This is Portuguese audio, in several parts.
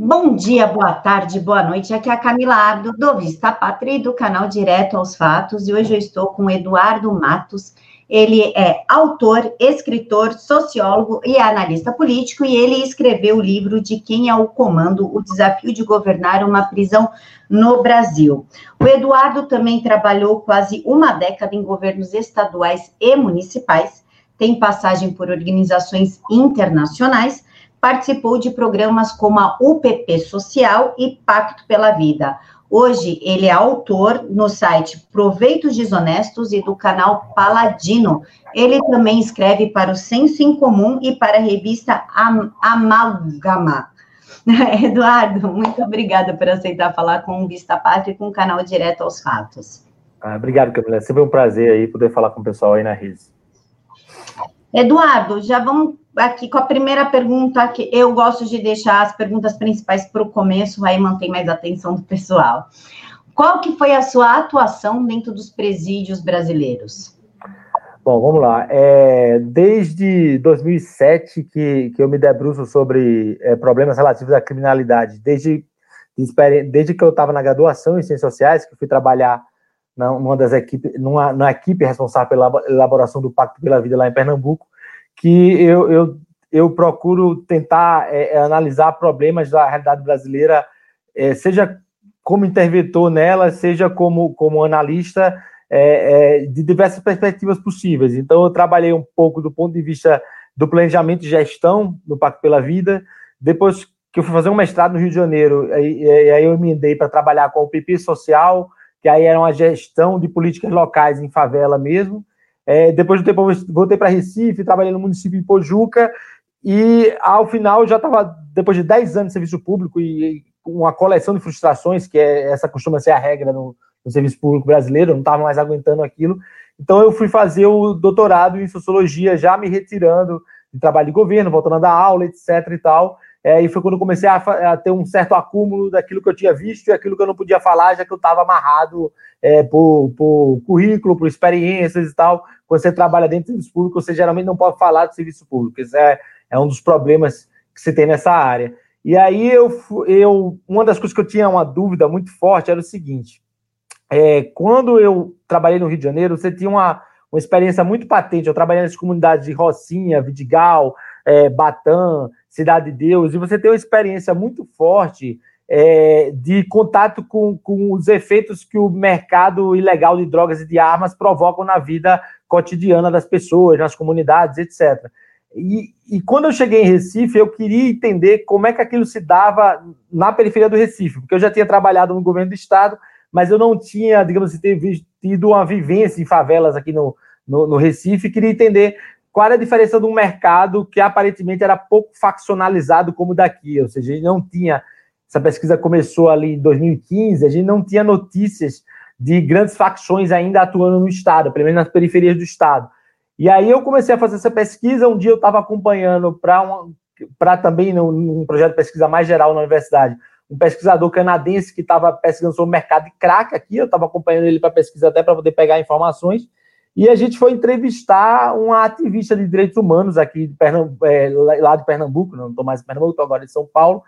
Bom dia, boa tarde, boa noite. Aqui é a Camila Abdo, do Vista Pátria do canal Direto aos Fatos. E hoje eu estou com Eduardo Matos. Ele é autor, escritor, sociólogo e analista político. E ele escreveu o livro de Quem é o Comando: O Desafio de Governar uma Prisão no Brasil. O Eduardo também trabalhou quase uma década em governos estaduais e municipais, tem passagem por organizações internacionais participou de programas como a UPP Social e Pacto pela Vida. Hoje, ele é autor no site Proveitos Desonestos e do canal Paladino. Ele também escreve para o Senso em Comum e para a revista Am Amalgama. Eduardo, muito obrigada por aceitar falar com o Vista Pátria e com o canal Direto aos Fatos. Ah, obrigado, Camila. É sempre um prazer aí poder falar com o pessoal aí na rede. Eduardo, já vamos aqui com a primeira pergunta, que eu gosto de deixar as perguntas principais para o começo, aí mantém mais atenção do pessoal. Qual que foi a sua atuação dentro dos presídios brasileiros? Bom, vamos lá. É, desde 2007 que, que eu me debruço sobre é, problemas relativos à criminalidade, desde, desde que eu estava na graduação em Ciências Sociais, que fui trabalhar numa das equipes, numa, numa equipe responsável pela elaboração do Pacto pela Vida lá em Pernambuco, que eu, eu, eu procuro tentar é, é, analisar problemas da realidade brasileira, é, seja como interventor nela, seja como, como analista, é, é, de diversas perspectivas possíveis. Então, eu trabalhei um pouco do ponto de vista do planejamento e gestão do Pacto pela Vida. Depois que eu fui fazer um mestrado no Rio de Janeiro, aí, aí eu emendei para trabalhar com o PP Social, que aí era uma gestão de políticas locais em favela mesmo. É, depois do tempo, voltei para Recife, trabalhei no município de Pojuca, e ao final já estava, depois de 10 anos de serviço público e uma coleção de frustrações, que é, essa costuma ser a regra no, no serviço público brasileiro, não estava mais aguentando aquilo. Então eu fui fazer o doutorado em sociologia, já me retirando de trabalho de governo, voltando a dar aula, etc. e tal. É, e foi quando comecei a, a, ter um certo acúmulo daquilo que eu tinha visto e aquilo que eu não podia falar, já que eu estava amarrado é, por, por, currículo, por experiências e tal. Quando você trabalha dentro do serviço público, você geralmente não pode falar do serviço público. Isso é, é um dos problemas que você tem nessa área. E aí eu, eu uma das coisas que eu tinha uma dúvida muito forte era o seguinte: é, quando eu trabalhei no Rio de Janeiro, você tinha uma, uma experiência muito patente. Eu trabalhei nas comunidades de Rocinha, Vidigal, é, Batã, Cidade de Deus, e você tem uma experiência muito forte é, de contato com, com os efeitos que o mercado ilegal de drogas e de armas provocam na vida cotidiana das pessoas, nas comunidades, etc. E, e, quando eu cheguei em Recife, eu queria entender como é que aquilo se dava na periferia do Recife, porque eu já tinha trabalhado no governo do estado, mas eu não tinha, digamos assim, tido uma vivência em favelas aqui no, no, no Recife, queria entender qual era a diferença de um mercado que aparentemente era pouco faccionalizado como daqui, ou seja, a gente não tinha, essa pesquisa começou ali em 2015, a gente não tinha notícias de grandes facções ainda atuando no Estado, pelo menos nas periferias do Estado. E aí eu comecei a fazer essa pesquisa, um dia eu estava acompanhando para também num, projeto de pesquisa mais geral na universidade, um pesquisador canadense que estava pesquisando sobre o mercado de crack aqui, eu estava acompanhando ele para pesquisa até para poder pegar informações, e a gente foi entrevistar uma ativista de direitos humanos aqui de Pernambuco, é, lá de Pernambuco, não estou mais em Pernambuco, estou agora em São Paulo,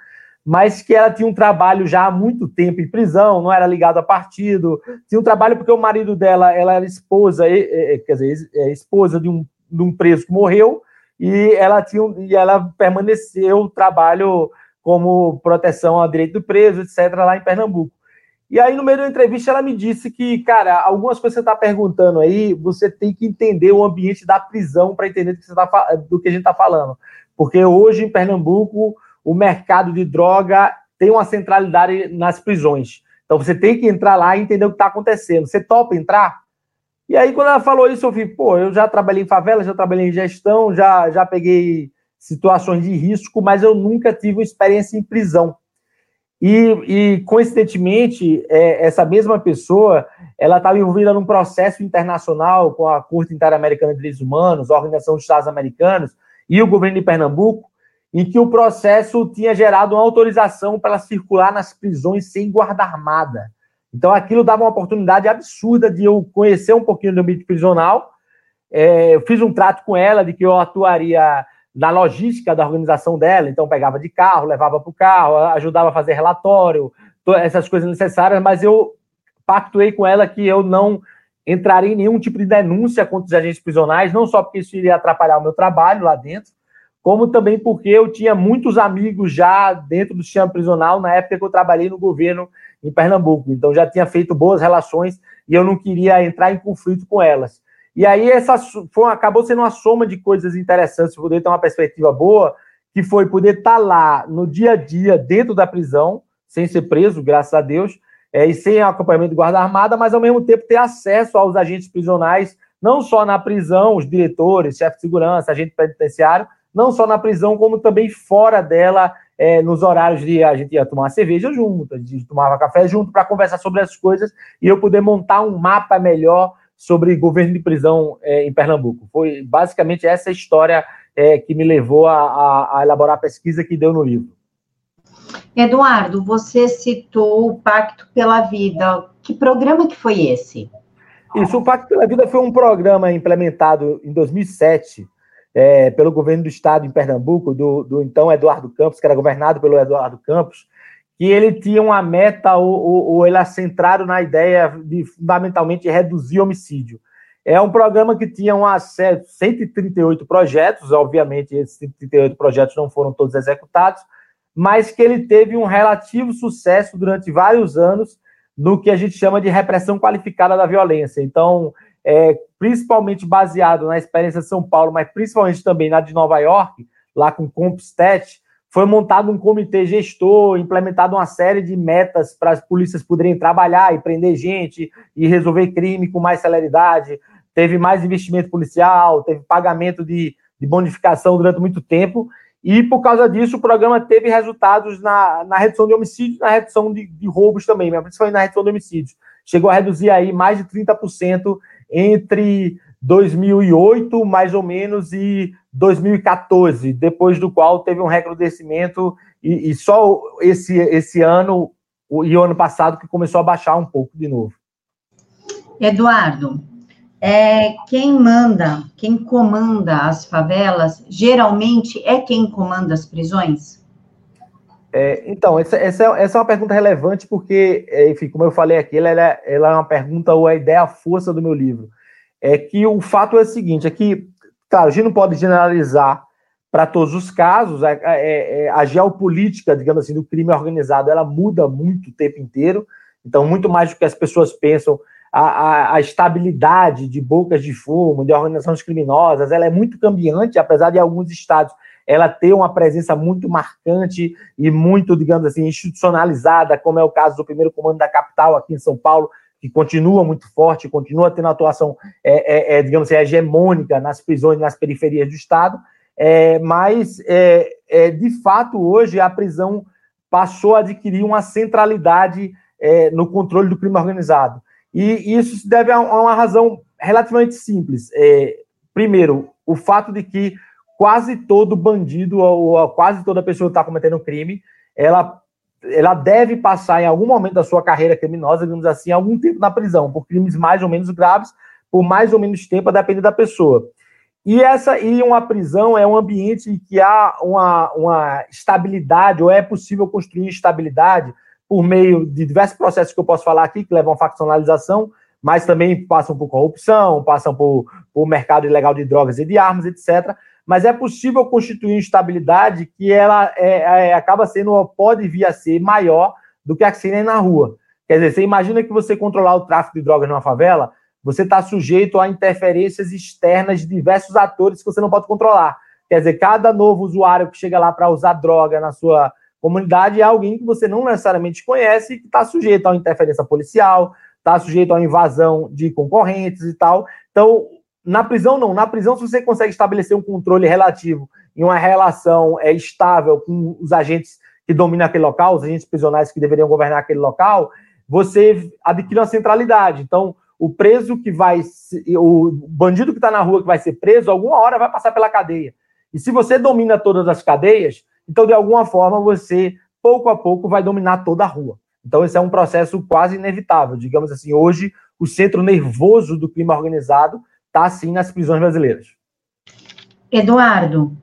mas que ela tinha um trabalho já há muito tempo em prisão, não era ligado a partido, tinha um trabalho porque o marido dela, ela era esposa, quer dizer, é esposa de um, de um preso que morreu, e ela tinha e ela permaneceu trabalho como proteção ao direito do preso, etc., lá em Pernambuco. E aí, no meio da entrevista, ela me disse que, cara, algumas coisas que você está perguntando aí, você tem que entender o ambiente da prisão para entender do que, tá, do que a gente está falando. Porque hoje, em Pernambuco, o mercado de droga tem uma centralidade nas prisões. Então, você tem que entrar lá e entender o que está acontecendo. Você topa entrar? E aí, quando ela falou isso, eu falei, pô, eu já trabalhei em favela, já trabalhei em gestão, já, já peguei situações de risco, mas eu nunca tive uma experiência em prisão. E, e coincidentemente, é, essa mesma pessoa, ela estava envolvida num processo internacional com a Corte Interamericana de Direitos Humanos, a Organização dos Estados Americanos e o governo de Pernambuco, em que o processo tinha gerado uma autorização para ela circular nas prisões sem guarda armada. Então, aquilo dava uma oportunidade absurda de eu conhecer um pouquinho do ambiente prisional. É, eu fiz um trato com ela de que eu atuaria na logística da organização dela, então pegava de carro, levava para o carro, ajudava a fazer relatório, essas coisas necessárias, mas eu pactuei com ela que eu não entraria em nenhum tipo de denúncia contra os agentes prisionais, não só porque isso iria atrapalhar o meu trabalho lá dentro, como também porque eu tinha muitos amigos já dentro do sistema prisional na época que eu trabalhei no governo em Pernambuco. Então já tinha feito boas relações e eu não queria entrar em conflito com elas. E aí essa foi, acabou sendo uma soma de coisas interessantes, poder ter uma perspectiva boa, que foi poder estar lá no dia a dia, dentro da prisão, sem ser preso, graças a Deus, é, e sem acompanhamento de guarda armada, mas ao mesmo tempo ter acesso aos agentes prisionais, não só na prisão, os diretores, chefe de segurança, agente penitenciário, não só na prisão, como também fora dela, é, nos horários de a gente ia tomar cerveja junto, a gente tomava café junto para conversar sobre as coisas e eu poder montar um mapa melhor sobre governo de prisão é, em Pernambuco. Foi basicamente essa história é, que me levou a, a, a, elaborar a pesquisa que deu no livro. Eduardo, você citou o Pacto pela Vida. Que programa que foi esse? Isso, o Pacto pela Vida foi um programa implementado em 2007 é, pelo governo do estado em Pernambuco, do, do, então Eduardo Campos, que era governado pelo Eduardo Campos, que ele tinha uma meta, ou, ou, ou ele era centrado na ideia de fundamentalmente reduzir homicídio. É um programa que tinha um acesso, 138 projetos, obviamente esses 138 projetos não foram todos executados, mas que ele teve um relativo sucesso durante vários anos no que a gente chama de repressão qualificada da violência. Então, é, principalmente baseado na experiência de São Paulo, mas principalmente também na de Nova York, lá com o Compstat, foi montado um comitê gestor, implementado uma série de metas para as polícias poderem trabalhar e prender gente e resolver crime com mais celeridade. Teve mais investimento policial, teve pagamento de, de bonificação durante muito tempo. E por causa disso, o programa teve resultados na, na redução de homicídios, na redução de, de roubos também, mas principalmente na redução de homicídios. Chegou a reduzir aí mais de 30% entre 2008, mais ou menos, e 2014, depois do qual teve um recrudescimento, e, e só esse, esse ano e o ano passado que começou a baixar um pouco de novo. Eduardo, é, quem manda, quem comanda as favelas, geralmente é quem comanda as prisões? É, então, essa, essa, essa, é uma pergunta relevante porque, é, enfim, como eu falei aqui, ela, ela é uma pergunta ou a ideia, a força do meu livro. É que o fato é o seguinte, é que, claro, a gente não pode generalizar para todos os casos, a, a, é, a, geopolítica, digamos assim, do crime organizado, ela muda muito o tempo inteiro, então, muito mais do que as pessoas pensam, a, a, estabilidade de bocas de fumo, de organizações criminosas, ela é muito cambiante, apesar de alguns estados ela ter uma presença muito marcante e muito, digamos assim, institucionalizada, como é o caso do primeiro comando da capital aqui em São Paulo, que continua muito forte, continua tendo atuação, é, é, é digamos assim, hegemônica nas prisões, nas periferias do Estado, é, mas, é, é, de fato, hoje a prisão passou a adquirir uma centralidade é, no controle do crime organizado. E isso se deve a uma razão relativamente simples. primeiro, o fato de que quase todo bandido ou quase toda pessoa que está cometendo crime, ela, ela deve passar em algum momento da sua carreira criminosa, digamos assim, algum tempo na prisão, por crimes mais ou menos graves, por mais ou menos tempo, a depender da pessoa. E essa e uma prisão é um ambiente que há uma, uma estabilidade, ou é possível construir estabilidade por meio de diversos processos que eu posso falar aqui, que levam à faccionalização, mas também passam por corrupção, passam por, por mercado ilegal de drogas e de armas, etc mas é possível constituir instabilidade que ela é, é, acaba sendo, pode vir a ser maior do que a que na rua. Quer dizer, você imagina que você controlar o tráfico de drogas numa favela, você está sujeito a interferências externas de diversos atores que você não pode controlar. Quer dizer, cada novo usuário que chega lá para usar droga na sua comunidade é alguém que você não necessariamente conhece e que está sujeito a interferência policial, está sujeito a invasão de concorrentes e tal. Então, na prisão, não. Na prisão, se você consegue estabelecer um controle relativo e uma relação é, estável com os agentes que dominam aquele local, os agentes prisionais que deveriam governar aquele local, você adquire uma centralidade. Então, o preso que vai, o bandido que está na rua que vai ser preso, alguma hora vai passar pela cadeia. E se você domina todas as cadeias, então de alguma forma você, pouco a pouco, vai dominar toda a rua. Então, esse é um processo quase inevitável. Digamos assim, hoje, o centro nervoso do crime organizado está sim nas prisões brasileiras. Eduardo,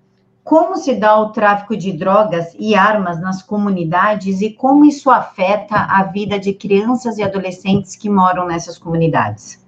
como se dá o tráfico de drogas e armas nas comunidades e como isso afeta a vida de crianças e adolescentes que moram nessas comunidades?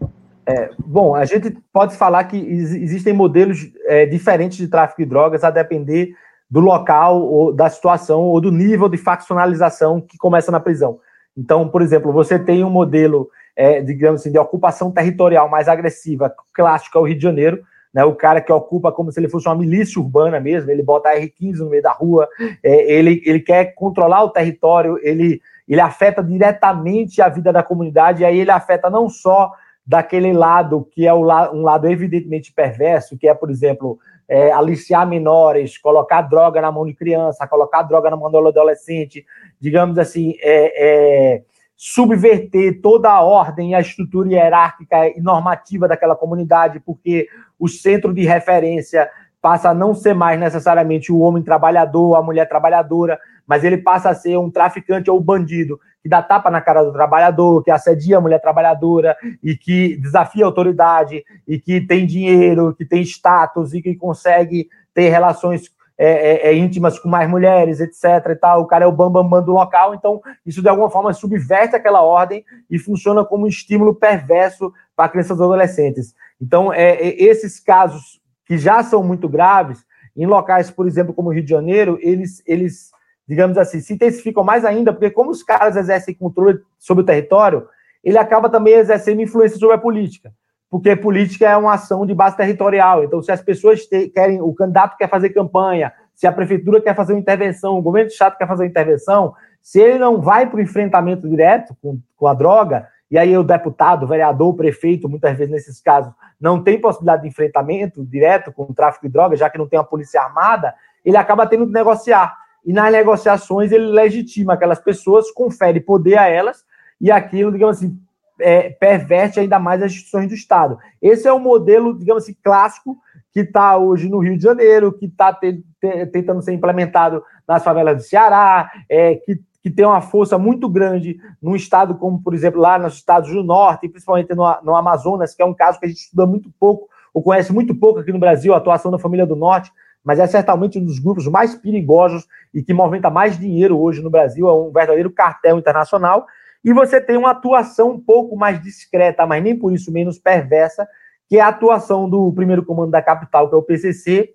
É, bom, a gente pode falar que existem modelos é, diferentes de tráfico de drogas a depender do local, ou da situação, ou do nível de faccionalização que começa na prisão. Então, por exemplo, você tem um modelo, é, digamos assim, de ocupação territorial mais agressiva, clássico é o Rio de Janeiro, né, o cara que ocupa como se ele fosse uma milícia urbana mesmo, ele bota a R15 no meio da rua, é, ele, ele quer controlar o território, ele, ele afeta diretamente a vida da comunidade, e aí ele afeta não só daquele lado que é la, um lado evidentemente perverso, que é, por exemplo, é, aliciar menores, colocar droga na mão de criança, colocar droga na mão do adolescente, digamos assim, é, é subverter toda a ordem, a estrutura hierárquica e normativa daquela comunidade, porque o centro de referência passa a não ser mais necessariamente o homem trabalhador, a mulher trabalhadora, mas ele passa a ser um traficante ou bandido que dá tapa na cara do trabalhador, que assedia a mulher trabalhadora e que desafia a autoridade e que tem dinheiro, que tem status e que consegue ter relações é, é, é, íntimas com mais mulheres, etc. E tal. O cara é o bambambam bam, bam do local, então isso de alguma forma subverte aquela ordem e funciona como um estímulo perverso para crianças e adolescentes. Então, é, é, esses casos que já são muito graves, em locais, por exemplo, como o Rio de Janeiro, eles, eles, digamos assim, se intensificam mais ainda, porque como os caras exercem controle sobre o território, ele acaba também exercendo influência sobre a política porque política é uma ação de base territorial. Então, se as pessoas te, querem, o candidato quer fazer campanha, se a prefeitura quer fazer uma intervenção, o governo de Estado quer fazer uma intervenção, se ele não vai para o enfrentamento direto com, com a droga, e aí o deputado, o vereador, o prefeito, muitas vezes nesses casos, não tem possibilidade de enfrentamento direto com o tráfico de drogas, já que não tem uma polícia armada, ele acaba tendo que negociar. E nas negociações ele legitima aquelas pessoas, confere poder a elas, e aquilo, digamos assim, é, perverte ainda mais as instituições do Estado. Esse é o modelo, digamos assim, clássico que está hoje no Rio de Janeiro, que está te, te, tentando ser implementado nas favelas do Ceará, é, que, que tem uma força muito grande num estado como, por exemplo, lá nos estados do Norte, principalmente no, no Amazonas, que é um caso que a gente estuda muito pouco, ou conhece muito pouco aqui no Brasil, a atuação da família do Norte, mas é certamente um dos grupos mais perigosos e que movimenta mais dinheiro hoje no Brasil, é um verdadeiro cartel internacional, e você tem uma atuação um pouco mais discreta, mas nem por isso menos perversa, que é a atuação do primeiro comando da capital, que é o PCC,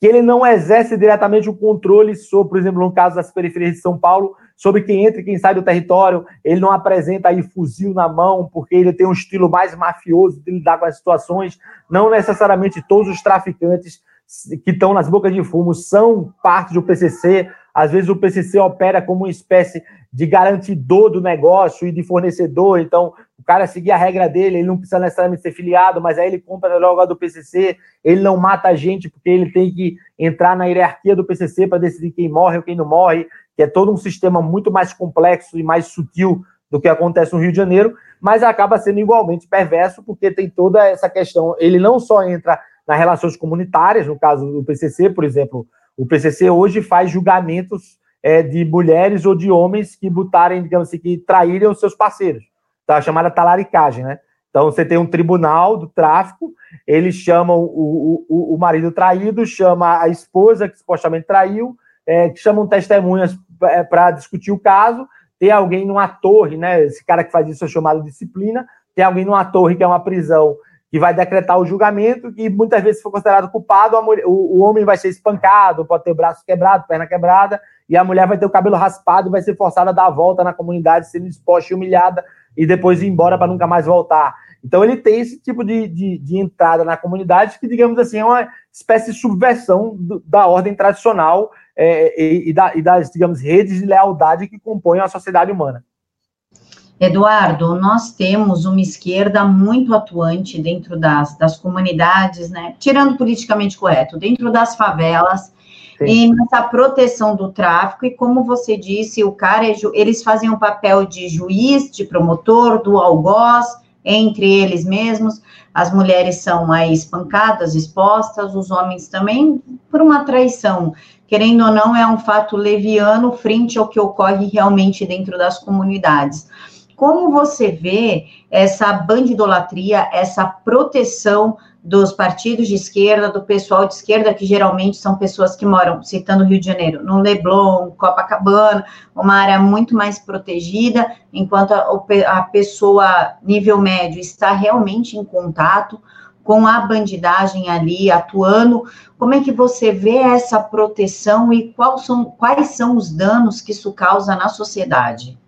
que ele não exerce diretamente o controle sobre, por exemplo, no caso das periferias de São Paulo, sobre quem entra e quem sai do território, ele não apresenta aí fuzil na mão, porque ele tem um estilo mais mafioso de lidar com as situações, não necessariamente todos os traficantes que estão nas bocas de fumo são parte do PCC, às vezes o PCC opera como uma espécie de garantidor do negócio e de fornecedor. Então, o cara seguir a regra dele, ele não precisa necessariamente ser filiado, mas aí ele compra logo a do PCC, ele não mata a gente porque ele tem que entrar na hierarquia do PCC para decidir quem morre ou quem não morre, que é todo um sistema muito mais complexo e mais sutil do que acontece no Rio de Janeiro, mas acaba sendo igualmente perverso porque tem toda essa questão. Ele não só entra nas relações comunitárias, no caso do PCC, por exemplo, o PCC hoje faz julgamentos é, de mulheres ou de homens que botarem, digamos assim, que traíram os seus parceiros. Tá chamada talaricagem, né? Então você tem um tribunal do tráfico, eles chamam o, o, o marido traído, chama a esposa que supostamente traiu, é, chamam testemunhas é, para discutir o caso. Tem alguém numa torre, né? Esse cara que faz isso é chamado disciplina. Tem alguém numa torre que é uma prisão que vai decretar o julgamento, e muitas vezes, se for considerado culpado, mulher, o, o, homem vai ser espancado, pode ter o braço quebrado, perna quebrada, e a mulher vai ter o cabelo raspado e vai ser forçada a dar a volta na comunidade, sendo exposta e humilhada, e depois ir embora para nunca mais voltar. Então ele tem esse tipo de, de, de, entrada na comunidade que, digamos assim, é uma espécie de subversão do, da ordem tradicional é, e, e, da, e das, digamos, redes de lealdade que compõem a sociedade humana. Eduardo, nós temos uma esquerda muito atuante dentro das, das comunidades, né? Tirando politicamente correto, dentro das favelas Sim. e nessa proteção do tráfico. E como você disse, o cara é, eles fazem um papel de juiz, de promotor, do algoz entre eles mesmos. As mulheres são aí espancadas, expostas, os homens também por uma traição. Querendo ou não, é um fato leviano frente ao que ocorre realmente dentro das comunidades. Como você vê essa bandidolatria, essa proteção dos partidos de esquerda, do pessoal de esquerda, que geralmente são pessoas que moram, citando o Rio de Janeiro, no Leblon, Copacabana, uma área muito mais protegida, enquanto a, a pessoa nível médio está realmente em contato com a bandidagem ali atuando. Como é que você vê essa proteção e quais são, quais são os danos que isso causa na sociedade?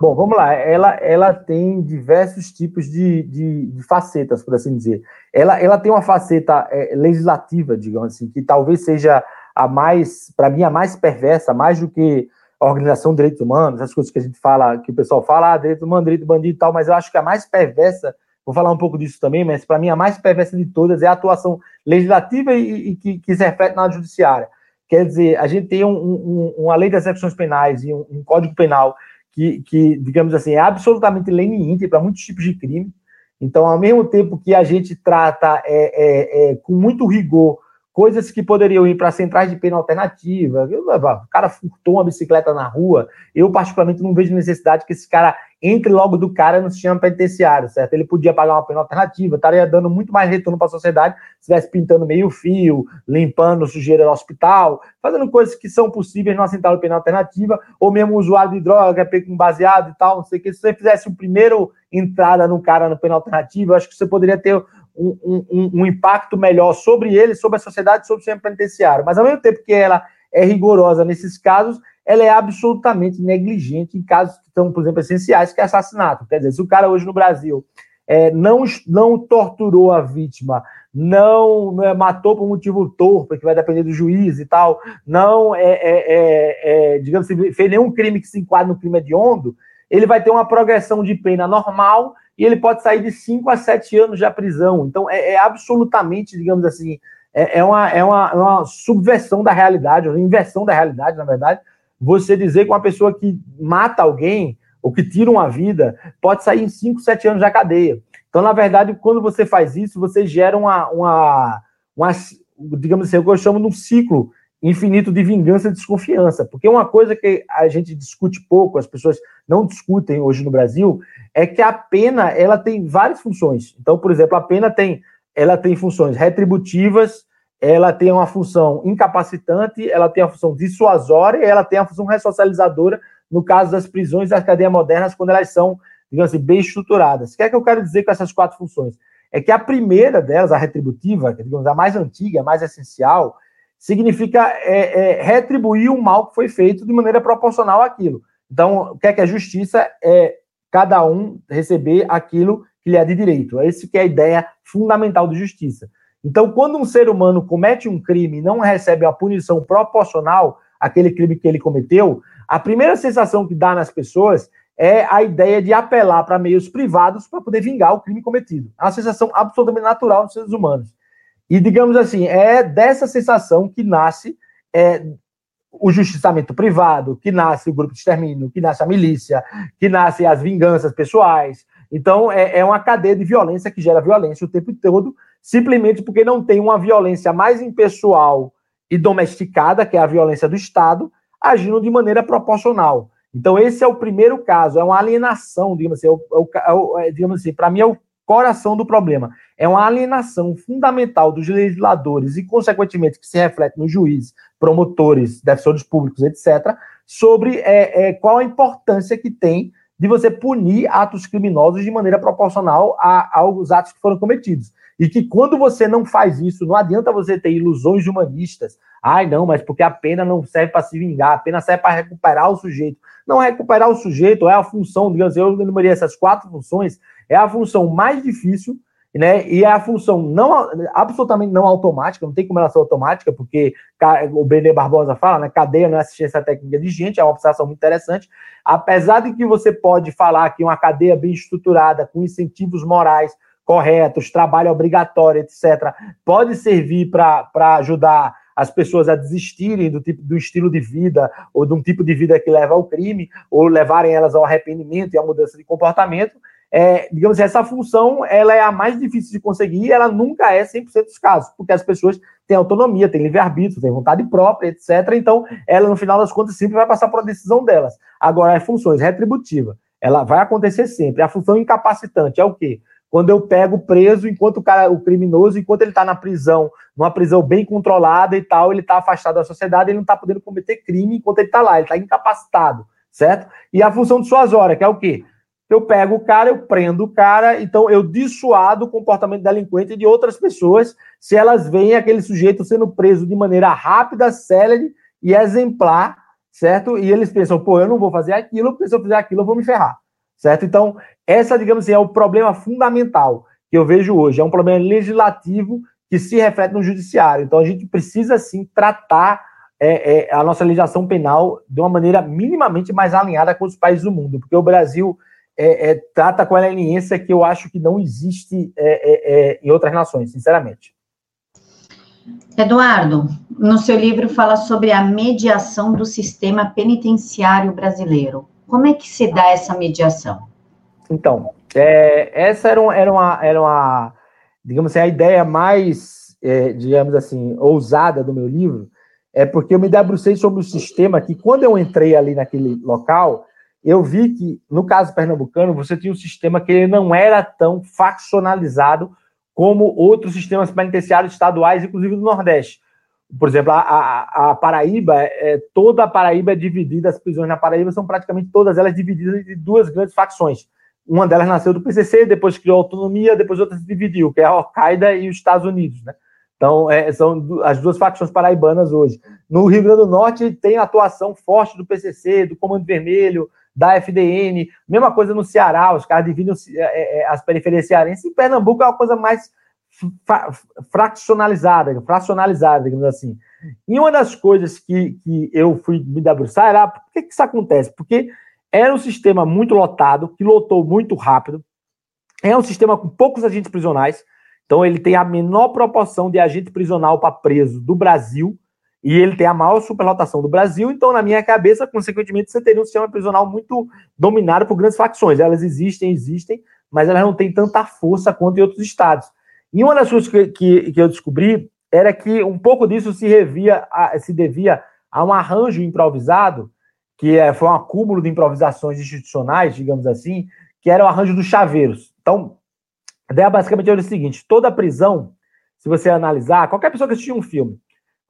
Bom, vamos lá. Ela, ela tem diversos tipos de, de, de facetas, por assim dizer. Ela, ela tem uma faceta é, legislativa, digamos assim, que talvez seja a mais, para mim, a mais perversa, mais do que a organização de direitos humanos, as coisas que a gente fala, que o pessoal fala, ah, direito humano, direito bandido e tal, mas eu acho que a mais perversa, vou falar um pouco disso também, mas para mim a mais perversa de todas é a atuação legislativa e, e que, que, se reflete na judiciária. Quer dizer, a gente tem um, um, uma lei das execuções penais e um, um código penal que, que, digamos assim, é absolutamente leniente para muitos tipos de crime. Então, ao mesmo tempo que a gente trata é, é, é, com muito rigor coisas que poderiam ir para centrais de pena alternativa. O cara furtou uma bicicleta na rua. Eu, particularmente, não vejo necessidade que esse cara entre logo do cara no sistema penitenciário, certo? Ele podia pagar uma pena alternativa, estaria dando muito mais retorno para a sociedade se estivesse pintando meio fio, limpando sujeira no hospital, fazendo coisas que são possíveis numa central de pena alternativa, ou mesmo usuário de droga, com baseado e tal, não sei o que. Se você fizesse o primeiro entrada no cara no pena alternativa, acho que você poderia ter um, um, impacto melhor sobre ele, sobre a sociedade, sobre o sistema penitenciário. Mas ao mesmo tempo que ela é rigorosa nesses casos, ela é absolutamente negligente em casos que são, por exemplo, essenciais, que é assassinato. Quer dizer, se o cara hoje no Brasil é, não, não torturou a vítima, não, não é, matou por motivo torpe, que vai depender do juiz e tal, não é, é, é, é digamos assim, fez nenhum crime que se enquadre no crime hediondo, ele vai ter uma progressão de pena normal e ele pode sair de 5 a 7 anos de prisão. Então, é, é absolutamente, digamos assim, é, é, uma, é uma, uma, subversão da realidade, uma inversão da realidade, na verdade, você dizer que uma pessoa que mata alguém ou que tira uma vida pode sair em 5, 7 anos da cadeia. Então, na verdade, quando você faz isso, você gera uma, uma, uma digamos assim, o que eu chamo de um ciclo infinito de vingança e desconfiança. Porque uma coisa que a gente discute pouco, as pessoas não discutem hoje no Brasil, é que a pena ela tem várias funções. Então, por exemplo, a pena tem ela tem funções retributivas, ela tem uma função incapacitante, ela tem a função dissuasória ela tem a função ressocializadora no caso das prisões das cadeias modernas, quando elas são, digamos assim, bem estruturadas. O que é que eu quero dizer com essas quatro funções? É que a primeira delas, a retributiva, que, digamos, a mais antiga, a mais essencial, significa é, é, retribuir o mal que foi feito de maneira proporcional àquilo. Então, o que é que é justiça? É cada um receber aquilo que lhe é de direito. É isso que é a ideia fundamental de justiça. Então, quando um ser humano comete um crime e não recebe a punição proporcional àquele crime que ele cometeu, a primeira sensação que dá nas pessoas é a ideia de apelar para meios privados para poder vingar o crime cometido. É uma sensação absolutamente natural dos seres humanos. E, digamos assim, é dessa sensação que nasce é, o justiçamento privado, que nasce o grupo de extermínio, que nasce a milícia, que nasce as vinganças pessoais. Então, é, é uma cadeia de violência que gera violência o tempo todo, simplesmente porque não tem uma violência mais impessoal e domesticada, que é a violência do Estado, agindo de maneira proporcional. Então, esse é o primeiro caso, é uma alienação, digamos assim, é o, é, é digamos assim, para mim é o coração do problema. É uma alienação fundamental dos legisladores e, consequentemente, que se reflete nos juízes, promotores, defensores públicos, etc., sobre é, é, qual a importância que tem de você punir atos criminosos de maneira proporcional a, aos atos que foram cometidos. E que quando você não faz isso, não adianta você ter ilusões humanistas. Ai, não, mas porque a pena não serve para se vingar, a pena serve para recuperar o sujeito. Não recuperar o sujeito é a função, digamos, eu enumerei essas quatro funções, é a função mais difícil, né? E é a função não absolutamente não automática, não tem como ela ser automática, porque o Brené Barbosa fala, né? Cadeia não é assistência técnica de gente, é uma observação muito interessante. Apesar de que você pode falar que uma cadeia bem estruturada, com incentivos morais corretos, trabalho obrigatório, etc., pode servir para ajudar as pessoas a desistirem do, tipo, do estilo de vida ou de um tipo de vida que leva ao crime, ou levarem elas ao arrependimento e à mudança de comportamento, é, digamos assim, essa função ela é a mais difícil de conseguir ela nunca é 100% dos casos, porque as pessoas têm autonomia, têm livre-arbítrio, têm vontade própria, etc. Então, ela, no final das contas, sempre vai passar por uma decisão delas. Agora, as funções retributiva, ela vai acontecer sempre. A função incapacitante é o quê? Quando eu pego preso enquanto o cara, o criminoso, enquanto ele está na prisão, numa prisão bem controlada e tal, ele está afastado da sociedade, ele não está podendo cometer crime enquanto ele está lá, ele está incapacitado, certo? E a função de suas horas, que é o quê? Eu pego o cara, eu prendo o cara, então eu dissuado o comportamento delinquente de outras pessoas se elas veem aquele sujeito sendo preso de maneira rápida, célere e exemplar, certo? E eles pensam, pô, eu não vou fazer aquilo, porque se eu fizer aquilo eu vou me ferrar, certo? Então, essa, digamos assim, é o problema fundamental que eu vejo hoje. É um problema legislativo que se reflete no judiciário. Então, a gente precisa, sim, tratar é, é, a nossa legislação penal de uma maneira minimamente mais alinhada com os países do mundo, porque o Brasil é, é trata com a leniência que eu acho que não existe é, é, em outras nações, sinceramente. Eduardo, no seu livro fala sobre a mediação do sistema penitenciário brasileiro. Como é que se dá essa mediação? Então, é, essa era, um, era, uma, era uma, digamos assim, a ideia mais, é, digamos assim, ousada do meu livro, é porque eu me debrucei sobre o sistema que, quando eu entrei ali naquele local, eu vi que, no caso pernambucano, você tinha um sistema que ele não era tão faccionalizado como outros sistemas penitenciários estaduais, inclusive do Nordeste. Por exemplo, a, a, a Paraíba, é, toda a Paraíba é dividida, as prisões na Paraíba são praticamente todas elas divididas em duas grandes facções. Uma delas nasceu do PCC, depois criou autonomia, depois outra se dividiu, que é a Al-Qaeda e os Estados Unidos, né? Então, é, são as duas facções paraibanas hoje. No Rio Grande do Norte tem atuação forte do PCC, do Comando Vermelho, da FDN, mesma coisa no Ceará, os caras dividem é, é, as periferias cearenses. Em Pernambuco é uma coisa mais fraccionalizada, fracionalizada, digamos assim. E uma das coisas que, que eu fui me debruçar era por que, que isso acontece? Porque era um sistema muito lotado, que lotou muito rápido, é um sistema com poucos agentes prisionais, então ele tem a menor proporção de agente prisional para preso do Brasil, e ele tem a maior superlotação do Brasil, então, na minha cabeça, consequentemente, você teria um sistema prisional muito dominado por grandes facções. Elas existem, existem, mas elas não têm tanta força quanto em outros estados. E uma das coisas que, que, que eu descobri era que um pouco disso se, revia a, se devia a um arranjo improvisado, que é, foi um acúmulo de improvisações institucionais, digamos assim, que era o arranjo dos chaveiros. Então, a ideia basicamente era o seguinte: toda prisão, se você analisar, qualquer pessoa que assistiu um filme,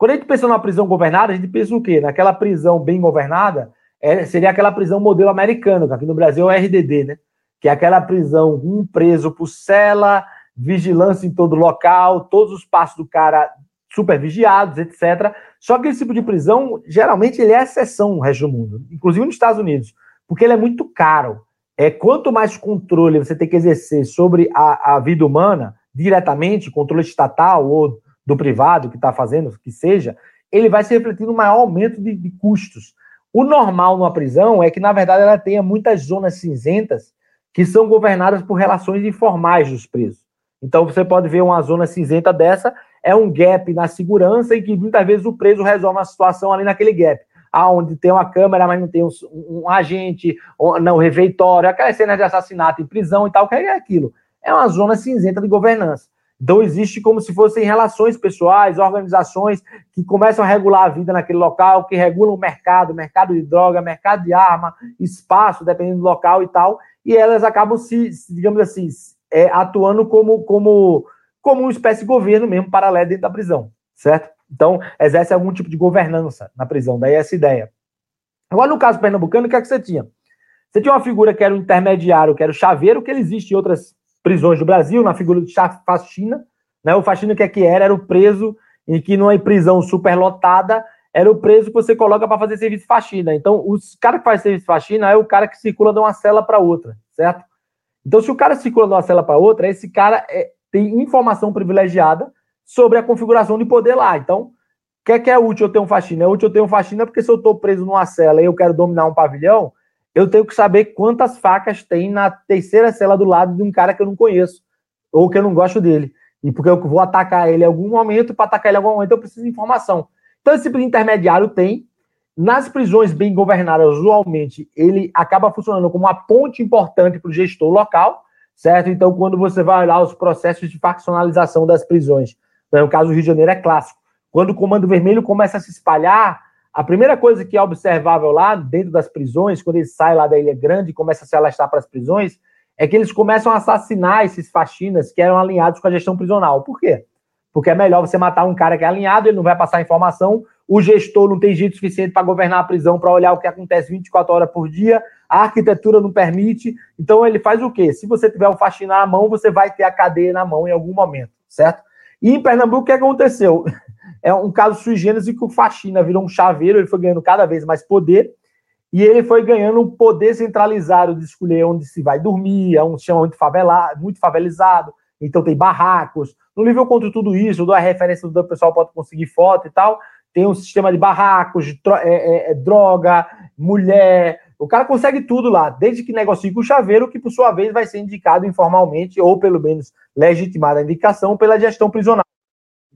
quando a gente pensa numa prisão governada, a gente pensa o quê? Naquela prisão bem governada, é, seria aquela prisão modelo americano, que aqui no Brasil é o RDD, né? Que é aquela prisão, um preso por cela, vigilância em todo local, todos os passos do cara super vigiados, etc. Só que esse tipo de prisão, geralmente, ele é exceção no resto do mundo, inclusive nos Estados Unidos, porque ele é muito caro. É, quanto mais controle você tem que exercer sobre a, a vida humana, diretamente, controle estatal ou do privado que está fazendo, que seja, ele vai se refletir no maior aumento de, de, custos. O normal numa prisão é que, na verdade, ela tenha muitas zonas cinzentas que são governadas por relações informais dos presos. Então, você pode ver uma zona cinzenta dessa, é um gap na segurança em que muitas vezes o preso resolve uma situação ali naquele gap. Aonde tem uma câmera, mas não tem um, um agente, não, refeitório, aquelas cenas de assassinato em prisão e tal, que é aquilo. É uma zona cinzenta de governança. Então, existe como se fossem relações pessoais, organizações que começam a regular a vida naquele local, que regulam o mercado, mercado de droga, mercado de arma, espaço, dependendo do local e tal, e elas acabam se, digamos assim, é, atuando como, como, como uma espécie de governo mesmo paralelo dentro da prisão, certo? Então, exerce algum tipo de governança na prisão, daí essa ideia. Agora, no caso pernambucano, o que é que você tinha? Você tinha uma figura que era o intermediário, que era o chaveiro, que ele existe em outras prisões do Brasil, na figura de faxina. Né? O faxina que é que era? Era o preso em que numa prisão superlotada era o preso que você coloca para fazer serviço de faxina. Então, os cara que faz serviço de faxina é o cara que circula de uma cela para outra, certo? Então, se o cara circula de uma cela para outra, esse cara é, tem informação privilegiada sobre a configuração de poder lá. Então, o que é, que é útil eu ter um faxina? É útil eu ter um faxina porque se eu estou preso numa cela e eu quero dominar um pavilhão, eu tenho que saber quantas facas tem na terceira cela do lado de um cara que eu não conheço ou que eu não gosto dele. E porque eu vou atacar ele em algum momento, para atacar ele em algum momento eu preciso de informação. Então, esse intermediário tem. Nas prisões bem governadas, usualmente, ele acaba funcionando como uma ponte importante para o gestor local, certo? Então, quando você vai olhar os processos de faccionalização das prisões, no caso do Rio de Janeiro é clássico. Quando o Comando Vermelho começa a se espalhar, a primeira coisa que é observável lá dentro das prisões, quando eles saem lá da Ilha Grande e começam a se alastrar para as prisões, é que eles começam a assassinar esses faxinas que eram alinhados com a gestão prisional. Por quê? Porque é melhor você matar um cara que é alinhado, ele não vai passar informação, o gestor não tem jeito suficiente para governar a prisão, para olhar o que acontece 24 horas por dia, a arquitetura não permite. Então ele faz o quê? Se você tiver um faxina na mão, você vai ter a cadeia na mão em algum momento, certo? E em Pernambuco, o que aconteceu? É um caso sui generis que o faxina virou um chaveiro, ele foi ganhando cada vez mais poder, e ele foi ganhando um poder centralizado de escolher onde se vai dormir, é um chama muito, muito favelizado, então tem barracos. No livro eu conto tudo isso, eu dou a referência do pessoal pode conseguir foto e tal. Tem um sistema de barracos, de é, é, é, droga, mulher. O cara consegue tudo lá, desde que negocie com o chaveiro, que por sua vez vai ser indicado informalmente, ou pelo menos legitimada a indicação pela gestão prisional.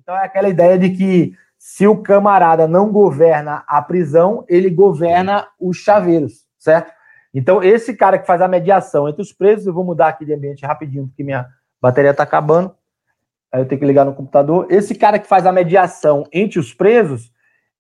Então é aquela ideia de que se o camarada não governa a prisão, ele governa os chaveiros, certo? Então, esse cara que faz a mediação entre os presos, eu vou mudar aqui de ambiente rapidinho, porque minha bateria está acabando. Aí eu tenho que ligar no computador. Esse cara que faz a mediação entre os presos,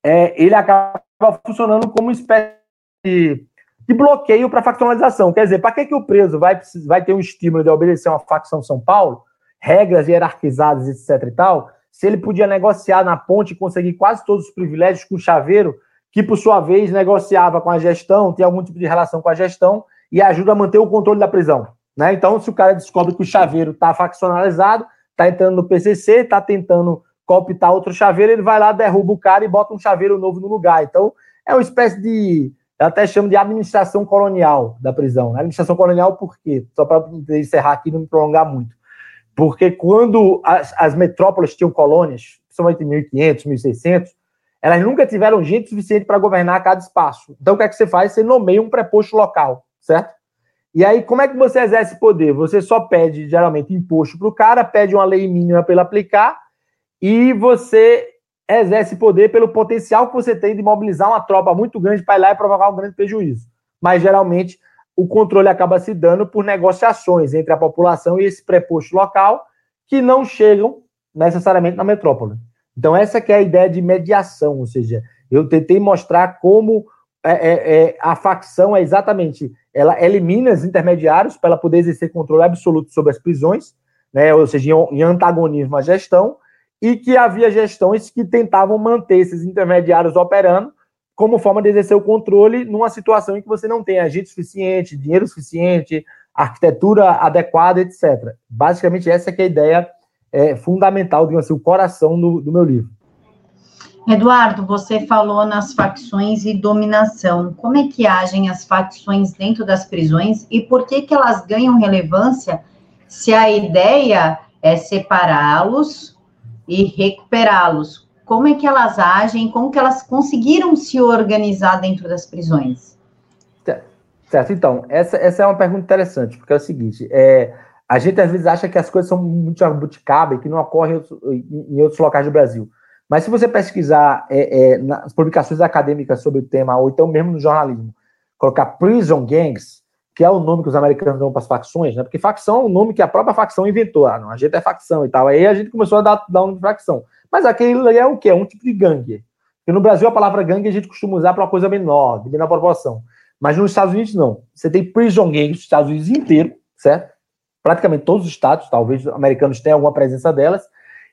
é, ele acaba funcionando como uma espécie de, de bloqueio para faccionalização. Quer dizer, para que, que o preso vai, vai ter um estímulo de obedecer a uma facção São Paulo, regras hierarquizadas, etc. e tal, se ele podia negociar na ponte e conseguir quase todos os privilégios com o chaveiro, que por sua vez negociava com a gestão, tem algum tipo de relação com a gestão e ajuda a manter o controle da prisão. Né? Então, se o cara descobre que o chaveiro está faccionalizado, está entrando no PCC, está tentando cooptar outro chaveiro, ele vai lá, derruba o cara e bota um chaveiro novo no lugar. Então, é uma espécie de. Eu até chamo de administração colonial da prisão. Né? Administração colonial por quê? Só para encerrar aqui e não me prolongar muito. Porque quando as, as metrópoles tinham colônias, principalmente em 1500, 1600, elas nunca tiveram gente suficiente para governar cada espaço. Então, o que é que você faz? Você nomeia um preposto local, certo? E aí, como é que você exerce poder? Você só pede, geralmente, imposto para o cara, pede uma lei mínima para ele aplicar, e você exerce poder pelo potencial que você tem de mobilizar uma tropa muito grande para ir lá e provocar um grande prejuízo. Mas, geralmente, o controle acaba se dando por negociações entre a população e esse preposto local que não chegam necessariamente na metrópole. Então, essa que é a ideia de mediação, ou seja, eu tentei mostrar como é, é, é, a facção é exatamente, ela elimina os intermediários para ela poder exercer controle absoluto sobre as prisões, né, ou seja, em, em antagonismo à gestão, e que havia gestões que tentavam manter esses intermediários operando como forma de exercer o controle numa situação em que você não tem agente suficiente, dinheiro suficiente, arquitetura adequada, etc. Basicamente, essa é, é a ideia é, fundamental, digamos assim, o coração do, do meu livro. Eduardo, você falou nas facções e dominação. Como é que agem as facções dentro das prisões e por que, que elas ganham relevância se a ideia é separá-los e recuperá-los? Como é que elas agem, como que elas conseguiram se organizar dentro das prisões? Certo, então, essa, essa é uma pergunta interessante, porque é o seguinte, é, a gente às vezes acha que as coisas são muito jabuticaba e que não ocorrem em, outros locais do Brasil. Mas se você pesquisar é, é, nas publicações acadêmicas sobre o tema, ou então mesmo no jornalismo, colocar prison gangs, que é o nome que os americanos dão para as facções, né? Porque facção é um nome que a própria facção inventou. Ah, não, a gente é facção e tal. Aí a gente começou a dar, um nome de facção. Mas aquele é o quê? É um tipo de gangue. Porque no Brasil a palavra gangue a gente costuma usar para uma coisa menor, de menor proporção. Mas nos Estados Unidos não. Você tem prison gangs nos Estados Unidos inteiro, certo? Praticamente todos os estados, talvez os americanos tenham alguma presença delas.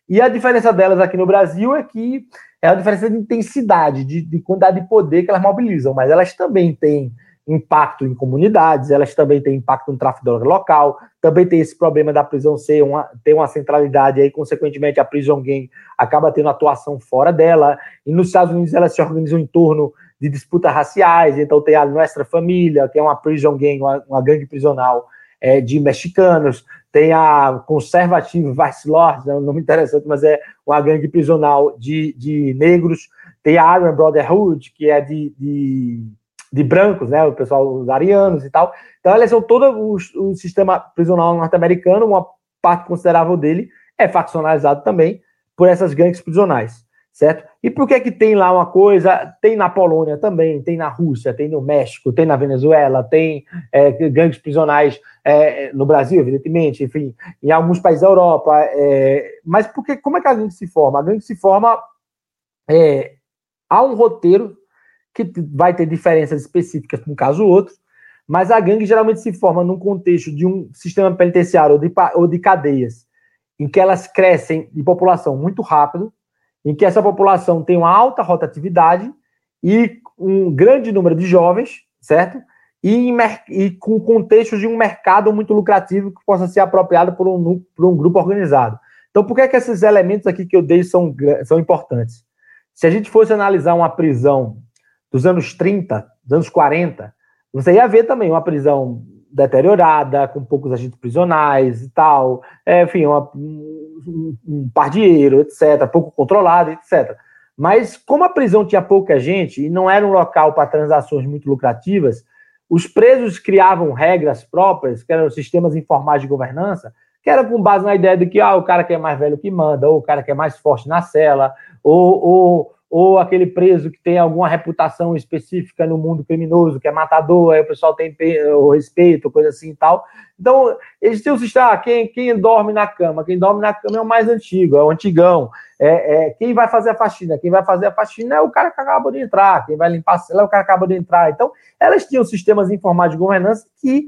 E a diferença delas aqui no Brasil é que é a diferença de intensidade, de, de quantidade de poder que elas mobilizam. Mas elas também têm impacto em comunidades, elas também têm impacto no tráfico local, também tem esse problema da prisão ser uma, ter uma centralidade, e aí, consequentemente, a prison gang acaba tendo atuação fora dela, e nos Estados Unidos elas se organizam em torno de disputas raciais, então tem a Nuestra Família, que é uma prison gang, uma, uma gangue prisional é, de mexicanos, tem a Conservative Vice Lords, é um nome interessante, mas é uma gangue prisional de, de negros, tem a Iron Brotherhood, que é de, de de brancos, né, o pessoal, os arianos e tal. Então, elas são todo o, o sistema prisional norte-americano, uma parte considerável dele é faccionalizado também por essas gangues prisionais, certo? E por que que tem lá uma coisa? Tem na Polônia também, tem na Rússia, tem no México, tem na Venezuela, tem é, gangues prisionais é, no Brasil, evidentemente, enfim, em alguns países da Europa. É, mas porque, como é que a gangue se forma? A gangue se forma. É, há um roteiro que vai ter diferenças específicas para um caso ou outro, mas a gangue geralmente se forma num contexto de um sistema penitenciário ou de, ou de cadeias, em que elas crescem de população muito rápido, em que essa população tem uma alta rotatividade e um grande número de jovens, certo? E, e com contextos de um mercado muito lucrativo que possa ser apropriado por um, por um grupo organizado. Então, por que, é que esses elementos aqui que eu dei são, são importantes? Se a gente fosse analisar uma prisão dos anos 30, dos anos 40, você ia ver também uma prisão deteriorada, com poucos agentes prisionais e tal, é, enfim, uma, um, um pardieiro, etc., pouco controlado, etc. Mas como a prisão tinha pouca gente e não era um local para transações muito lucrativas, os presos criavam regras próprias, que eram sistemas informais de governança, que era com base na ideia de que ah, o cara que é mais velho que manda, ou o cara que é mais forte na cela, ou, ou, ou aquele preso que tem alguma reputação específica no mundo criminoso, que é matador, aí o pessoal tem o respeito, coisa assim e tal. Então, eles têm o sistema, ah, quem, quem dorme na cama? Quem dorme na cama é o mais antigo, é o antigão. É, é, quem vai fazer a faxina? Quem vai fazer a faxina é o cara que acabou de entrar, quem vai limpar a cela é o cara que acabou de entrar. Então, elas tinham sistemas informais de governança que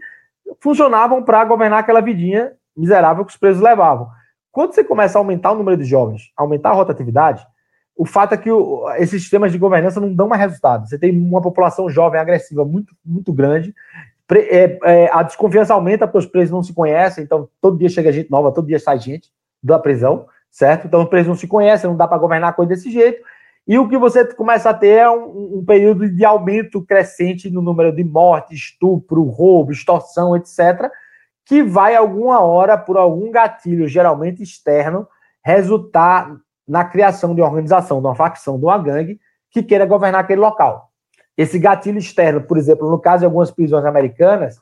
funcionavam para governar aquela vidinha miserável que os presos levavam. Quando você começa a aumentar o número de jovens, aumentar a rotatividade, o fato é que o, esses sistemas de governança não dão mais resultado. Você tem uma população jovem agressiva muito, muito grande, é, é, a desconfiança aumenta porque os presos não se conhecem, então todo dia chega gente nova, todo dia sai gente da prisão, certo? Então os presos não se conhecem, não dá para governar a coisa desse jeito. E o que você começa a ter é um, um, período de aumento crescente no número de mortes, estupro, roubo, extorsão, etc., que vai alguma hora, por algum gatilho, geralmente externo, resultar na criação de uma organização, de uma facção, de uma gangue que queira governar aquele local. Esse gatilho externo, por exemplo, no caso de algumas prisões americanas,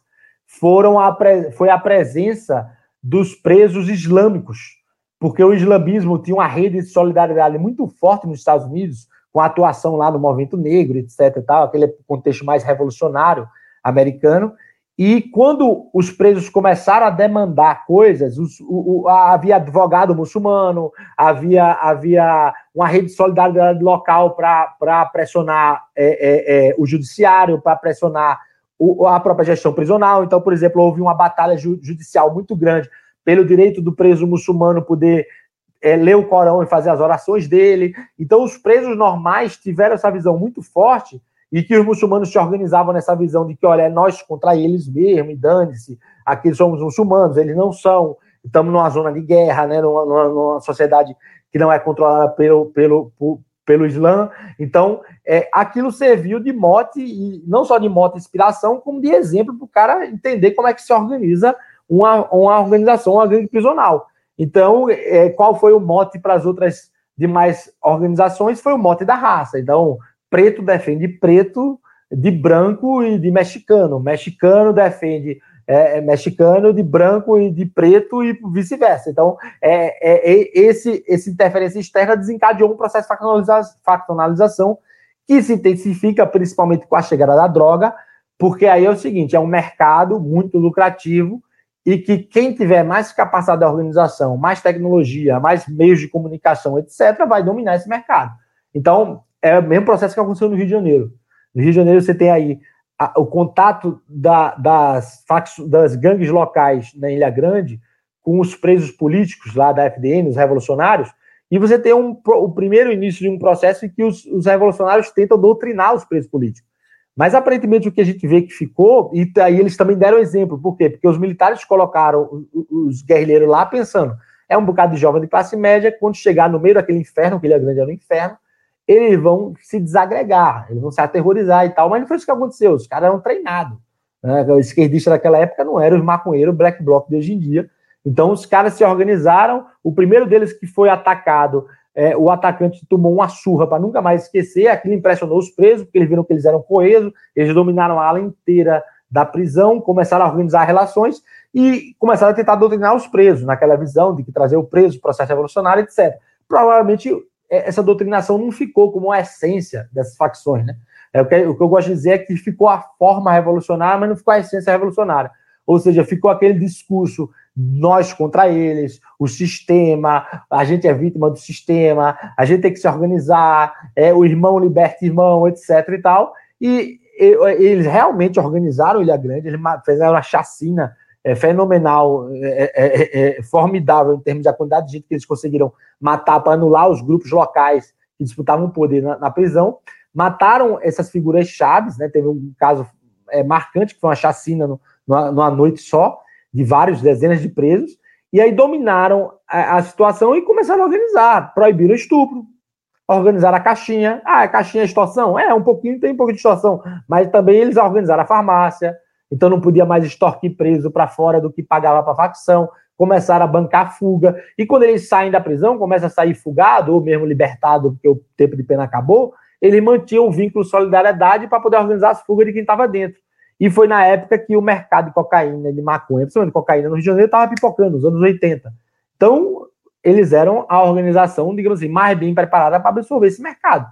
foram a, foi a presença dos presos islâmicos, porque o islamismo tinha uma rede de solidariedade muito forte nos Estados Unidos, com a atuação lá no movimento negro, etc. Tal, aquele contexto mais revolucionário americano, e quando os presos começaram a demandar coisas, os, o, o, havia advogado muçulmano, havia, havia uma rede de solidariedade local para pressionar é, é, é, o judiciário, para pressionar o, a própria gestão prisional. Então, por exemplo, houve uma batalha ju, judicial muito grande pelo direito do preso muçulmano poder é, ler o Corão e fazer as orações dele. Então, os presos normais tiveram essa visão muito forte e que os muçulmanos se organizavam nessa visão de que, olha, é nós contra eles mesmo, e dane-se, aqui somos muçulmanos, eles não são, estamos numa zona de guerra, né, numa, numa, sociedade que não é controlada pelo, pelo, pelo, Islã, então é, aquilo serviu de mote, e não só de mote inspiração, como de exemplo para o cara entender como é que se organiza uma, uma organização, uma grande prisional. Então, é, qual foi o mote para as outras demais organizações? Foi o mote da raça. Então, preto defende preto de branco e de mexicano. Mexicano defende é, é, mexicano de branco e de preto e vice-versa. Então, é, é, é, esse, esse interferência externa desencadeou um processo de faccionalização que se intensifica principalmente com a chegada da droga, porque aí é o seguinte, é um mercado muito lucrativo e que quem tiver mais capacidade de organização, mais tecnologia, mais meios de comunicação, etc., vai dominar esse mercado. Então, é o mesmo processo que aconteceu no Rio de Janeiro. No Rio de Janeiro você tem aí a, o contato da, das, das gangues locais na Ilha Grande com os presos políticos lá da FDN, os revolucionários, e você tem um, o primeiro início de um processo em que os, os revolucionários tentam doutrinar os presos políticos. Mas aparentemente o que a gente vê que ficou, e aí eles também deram exemplo, por quê? Porque os militares colocaram os guerrilheiros lá pensando, é um bocado de jovem de classe média, quando chegar no meio daquele inferno, que Ilha Grande era um inferno, eles vão se desagregar, eles vão se aterrorizar e tal, mas não foi isso que aconteceu, os caras eram treinados. Né? O esquerdista daquela época não era os maconheiros black bloc de hoje em dia. Então os caras se organizaram, o primeiro deles que foi atacado, é, o atacante tomou uma surra para nunca mais esquecer, aquilo impressionou os presos, porque eles viram que eles eram coesos, eles dominaram a ala inteira da prisão, começaram a organizar relações e começaram a tentar doutrinar os presos, naquela visão de que trazer o preso, processo revolucionário, etc. Provavelmente essa doutrinação não ficou como a essência dessas facções, né? É, o, que, o que eu gosto de dizer é que ficou a forma revolucionária, mas não ficou a essência revolucionária. Ou seja, ficou aquele discurso nós contra eles, o sistema, a gente é vítima do sistema, a gente tem que se organizar, é o irmão liberta irmão, etc e tal. E, e eles realmente organizaram Ilha Grande, eles fizeram uma chacina é, fenomenal, é, é, é, formidável em termos da quantidade de gente que eles conseguiram matar para anular os grupos locais que disputavam o poder na, na prisão. Mataram essas figuras chaves, né? Teve um caso é, marcante que foi uma chacina no, numa, numa noite só, de vários dezenas de presos, e aí dominaram a, a, situação e começaram a organizar, proibiram o estupro, organizaram a caixinha. Ah, a caixinha é extorsão? É, um pouquinho, tem um pouco de extorsão, mas também eles organizaram a farmácia, então não podia mais extorquir preso para fora do que pagava para a facção, começaram a bancar fuga, e quando eles saem da prisão, começa a sair fugado, ou mesmo libertado, porque o tempo de pena acabou, eles mantinham o vínculo solidariedade para poder organizar as fugas de quem estava dentro. E foi na época que o mercado de cocaína, de maconha, principalmente cocaína no Rio de Janeiro, estava pipocando, nos anos 80. Então, eles eram a organização, digamos assim, mais bem preparada para absorver esse mercado.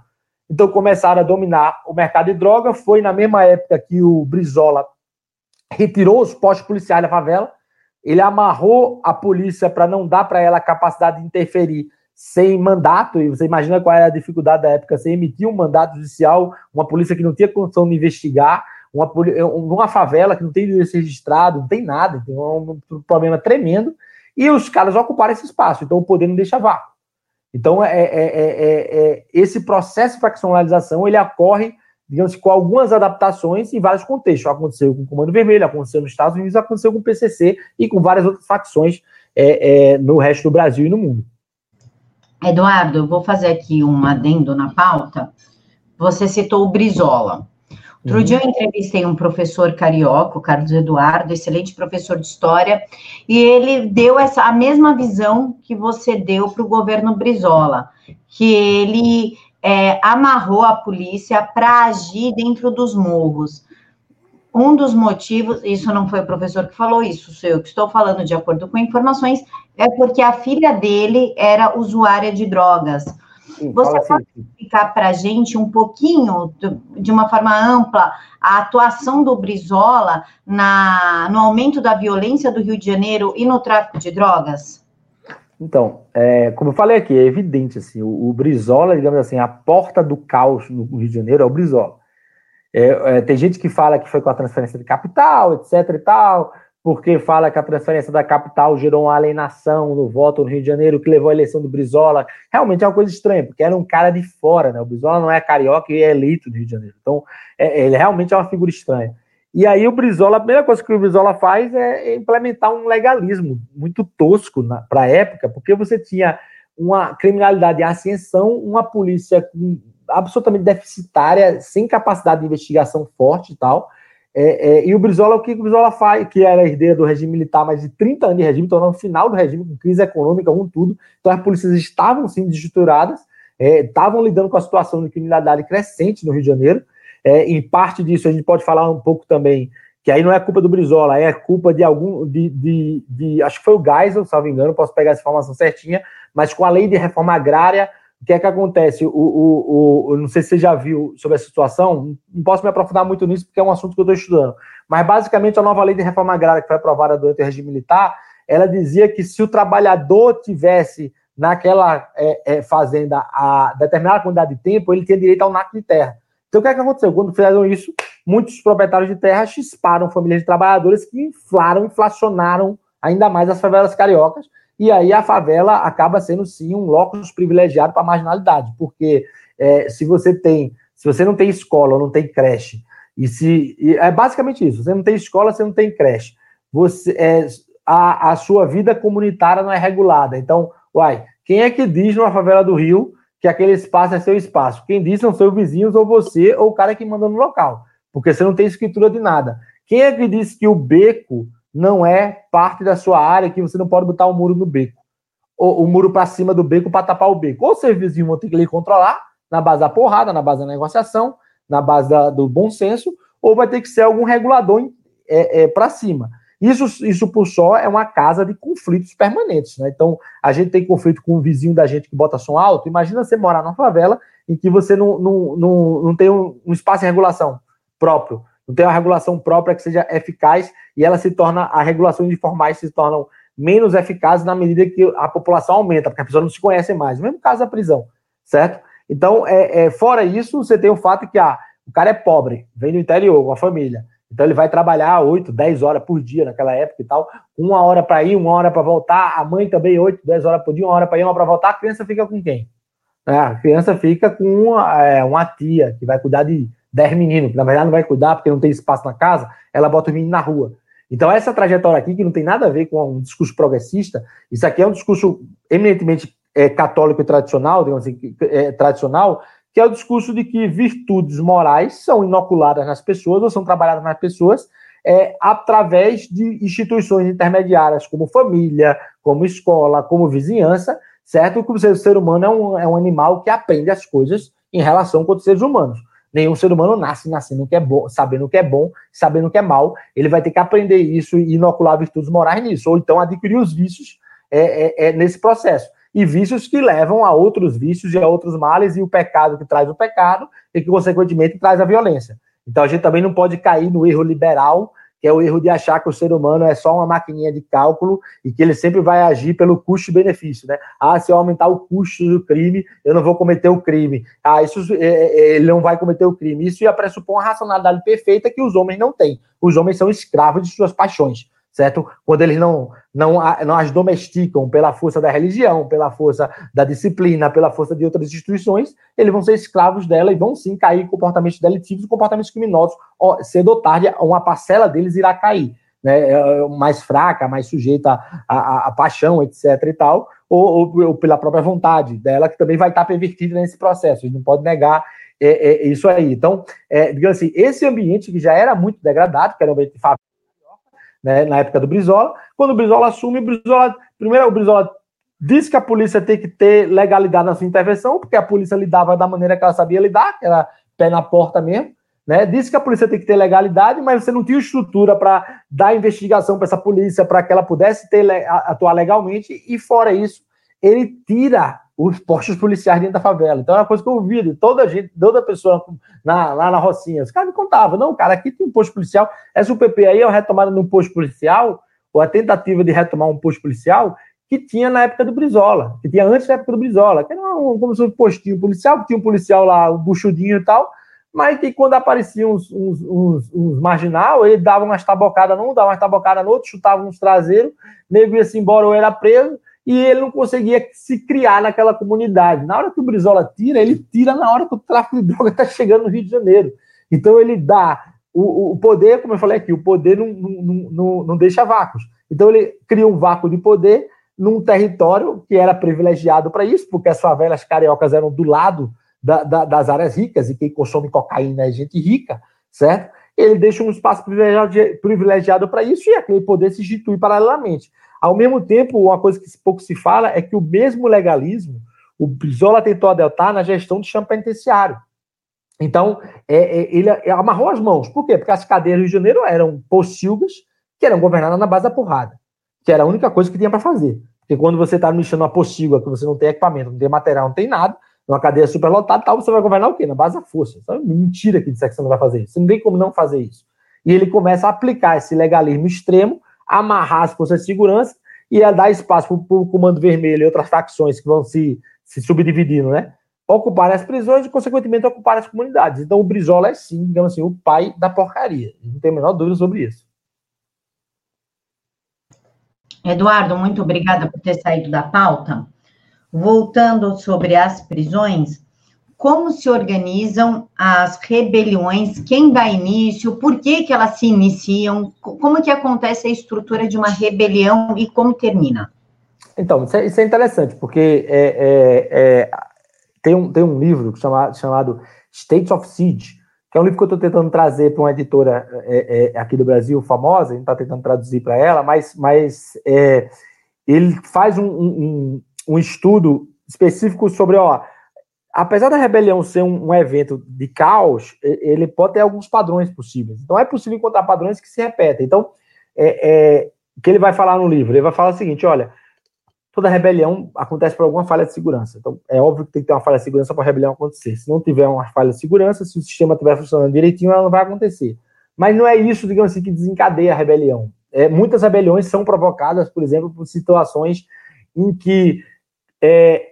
Então, começaram a dominar o mercado de droga. Foi na mesma época que o Brizola retirou os postos policiais da favela. Ele amarrou a polícia para não dar para ela a capacidade de interferir sem mandato. E você imagina qual era a dificuldade da época, sem emitir um mandato judicial, uma polícia que não tinha condição de investigar uma, uma favela que não tem endereço registrado, não tem nada, tem um, um problema tremendo, e os caras ocuparam esse espaço, então o poder não deixa vácuo. Então, é, é, é, esse processo de faccionalização, ele ocorre, digamos, com algumas adaptações em vários contextos. Aconteceu com o Comando Vermelho, aconteceu nos Estados Unidos, aconteceu com o PCC e com várias outras facções no resto do Brasil e no mundo. Eduardo, eu vou fazer aqui um adendo na pauta. Você citou o Brizola. Outro uhum. dia eu entrevistei um professor carioca, o Carlos Eduardo, excelente professor de história, e ele deu essa a mesma visão que você deu para o governo Brizola, que ele é, amarrou a polícia para agir dentro dos morros. Um dos motivos, isso não foi o professor que falou isso, sou eu que estou falando de acordo com informações, é porque a filha dele era usuária de drogas. Você assim. pode explicar para a gente um pouquinho, de uma forma ampla, a atuação do Brizola na, no aumento da violência do Rio de Janeiro e no tráfico de drogas? Então, é, como eu falei aqui, é evidente, assim, o, o, Brizola, digamos assim, a porta do caos no Rio de Janeiro é o Brizola. É, é, tem gente que fala que foi com a transferência de capital, etc e tal, porque fala que a transferência da capital gerou uma alienação no voto no Rio de Janeiro, que levou à eleição do Brizola. Realmente é uma coisa estranha, porque era um cara de fora, né? O Brizola não é carioca e é eleito do Rio de Janeiro. Então, é, ele realmente é uma figura estranha. E aí o Brizola, a primeira coisa que o Brizola faz é implementar um legalismo muito tosco para a época, porque você tinha uma criminalidade em ascensão, uma polícia absolutamente deficitária, sem capacidade de investigação forte e tal, é, é, e o Brizola, o que o Brizola faz, que era herdeira do regime militar, mais de 30 anos de regime, tornou no final do regime, com crise econômica, com tudo. Então as polícias estavam sim desestruturadas, é, estavam lidando com a situação de criminalidade crescente no Rio de Janeiro. É, em parte disso, a gente pode falar um pouco também, que aí não é culpa do Brizola, é culpa de algum. De, de, de acho que foi o Geisel, salvo engano, posso pegar essa informação certinha, mas com a lei de reforma agrária o que é que acontece? O, o, o, não sei se você já viu sobre essa situação, não posso me aprofundar muito nisso porque é um assunto que eu estou estudando. Mas basicamente a nova lei de reforma agrária que foi aprovada durante o regime militar, ela dizia que se o trabalhador tivesse naquela é, é, fazenda a determinada quantidade de tempo, ele tinha direito ao naco de terra. Então o que é que aconteceu? Quando fizeram isso, muitos proprietários de terra chisparam famílias de trabalhadores que inflaram, inflacionaram ainda mais as favelas cariocas e aí a favela acaba sendo sim um locus privilegiado para a marginalidade, porque é, se você tem, se você não tem escola, não tem creche, e se e é basicamente isso, você não tem escola, você não tem creche, você é, a, a sua vida comunitária não é regulada. Então, uai, quem é que diz numa favela do Rio que aquele espaço é seu espaço? Quem diz são seus vizinhos ou você ou o cara que manda no local, porque você não tem escritura de nada. Quem é que diz que o beco não é parte da sua área que você não pode botar o um muro no beco. Ou o muro para cima do beco para tapar o beco. Ou seus vizinhos vão ter que lhe controlar na base da porrada, na base da negociação, na base da, do bom senso, ou vai ter que ser algum regulador é, é, para cima. Isso, isso por só é uma casa de conflitos permanentes. Né? Então, a gente tem conflito com o vizinho da gente que bota som alto. Imagina você morar numa favela em que você não, não, não, não tem um, um espaço de regulação próprio não tem uma regulação própria que seja eficaz e ela se torna, as regulações informais se tornam menos eficazes na medida que a população aumenta, porque a pessoa não se conhece mais. No mesmo caso da prisão, certo? Então, é, é, fora isso, você tem o fato que ah, o cara é pobre, vem do interior, com a família. Então ele vai trabalhar 8, 10 horas por dia naquela época e tal, uma hora para ir, uma hora para voltar, a mãe também 8, 10 horas por dia, uma hora para ir, uma para voltar, a criança fica com quem? É, a criança fica com uma, é, uma tia que vai cuidar de 10 meninos, que na verdade não vai cuidar porque não tem espaço na casa, ela bota o menino na rua. Então, essa trajetória aqui, que não tem nada a ver com um discurso progressista, isso aqui é um discurso eminentemente é, católico e tradicional, digamos assim, é, tradicional, que é o discurso de que virtudes morais são inoculadas nas pessoas ou são trabalhadas nas pessoas é, através de instituições intermediárias, como família, como escola, como vizinhança, certo? Que o ser humano é um, é um animal que aprende as coisas em relação com outros seres humanos. Nenhum ser humano nasce nascendo que é bom, sabendo o que é bom, sabendo o que é mal. Ele vai ter que aprender isso e inocular virtudes morais nisso, ou então adquirir os vícios é, é, é nesse processo e vícios que levam a outros vícios e a outros males, e o pecado que traz o pecado, e que, consequentemente, traz a violência. Então, a gente também não pode cair no erro liberal, que é o erro de achar que o ser humano é só uma maquininha de cálculo e que ele sempre vai agir pelo custo-benefício, né? Ah, se eu aumentar o custo do crime, eu não vou cometer o crime. Ah, isso é, é, ele não vai cometer o crime. Isso ia pressupor uma racionalidade perfeita que os homens não têm. Os homens são escravos de suas paixões certo? Quando eles não, não, não as domesticam pela força da religião, pela força da disciplina, pela força de outras instituições, eles vão ser escravos dela e vão sim cair em comportamentos delitivos, comportamentos criminosos, cedo ou tarde, uma parcela deles irá cair. Né, é, é, mais fraca, mais sujeita à, paixão, etc. e tal, ou, ou, ou, pela própria vontade dela, que também vai estar pervertida nesse processo. A gente não pode negar é, é, isso aí. Então, é, digamos assim, esse ambiente que já era muito degradado, que era um ambiente de né, na época do Brizola. Quando o Brizola assume, o Brizola, primeiro o Brizola diz que a polícia tem que ter legalidade na sua intervenção, porque a polícia lidava da maneira que ela sabia lidar, que era pé na porta mesmo. Né? Disse que a polícia tem que ter legalidade, mas você não tinha estrutura para dar investigação para essa polícia, para que ela pudesse ter, atuar legalmente, e fora isso, ele tira os postos policiais dentro da favela. Então é uma coisa que eu ouvi de toda gente, toda pessoa na, lá na Rocinha. Os caras me contavam, não, cara, aqui tem um posto policial. Essa UPP aí é uma retomada um posto policial, ou a tentativa de retomar um posto policial que tinha na época do Brizola, que tinha antes da época do Brizola, que era um, como se fosse um postinho policial, que tinha um policial lá, um buchudinho e tal, mas que quando apareciam uns, uns, uns, uns marginal, ele dava umas tabocadas num, dava umas tabocadas no outro, chutava uns traseiros, nego ia-se embora ou era preso, e ele não conseguia se criar naquela comunidade. Na hora que o Brizola tira, ele tira na hora que o tráfico de droga está chegando no Rio de Janeiro. Então ele dá o, o poder, como eu falei aqui, o poder não, não, não, não deixa vácuos. Então ele cria um vácuo de poder num território que era privilegiado para isso, porque as favelas cariocas eram do lado da, da, das áreas ricas, e quem consome cocaína é gente rica, certo? Ele deixa um espaço privilegiado, para isso e aquele poder se institui paralelamente. Ao mesmo tempo, uma coisa que pouco se fala é que o mesmo legalismo o Brizola tentou adotar na gestão do chão penitenciário. Então, é, é, ele amarrou as mãos. Por quê? Porque as cadeias do Rio de Janeiro eram pocilgas que eram governadas na base da porrada, que era a única coisa que tinha para fazer. Porque quando você está mexendo uma pocilga, que você não tem equipamento, não tem material, não tem nada, numa cadeia superlotada, tal, você vai governar o quê? Na base da força. Isso é mentira que disser que você não vai fazer isso. Você não tem como não fazer isso. E ele começa a aplicar esse legalismo extremo amarrar as forças de segurança e a dar espaço para o Comando Vermelho e outras facções que vão se, se subdividindo, né? Ocupar as prisões e, consequentemente, ocupar as comunidades. Então, o Brizola é, sim, digamos assim, o pai da porcaria. Não tem a menor dúvida sobre isso. Eduardo, muito obrigada por ter saído da pauta. Voltando sobre as prisões, como se organizam as rebeliões, quem dá início, por que, que elas se iniciam, como que acontece a estrutura de uma rebelião e como termina? Então, isso é, isso é interessante, porque é, é, é, tem, um, tem um livro chamado, chamado States of Siege, que é um livro que eu estou tentando trazer para uma editora é, é, aqui do Brasil, famosa, a gente está tentando traduzir para ela, mas, mas ele faz um, um, um estudo específico sobre, ó, apesar da rebelião ser um, um, evento de caos, ele pode ter alguns padrões possíveis. Então é possível encontrar padrões que se repetem. Então, é, é, que ele vai falar no livro? Ele vai falar o seguinte: olha, toda rebelião acontece por alguma falha de segurança. Então, é óbvio que tem que ter uma falha de segurança para a rebelião acontecer. Se não tiver uma falha de segurança, se o sistema estiver funcionando direitinho, ela não vai acontecer. Mas não é isso, digamos assim, que desencadeia a rebelião. É, muitas rebeliões são provocadas, por exemplo, por situações em que é,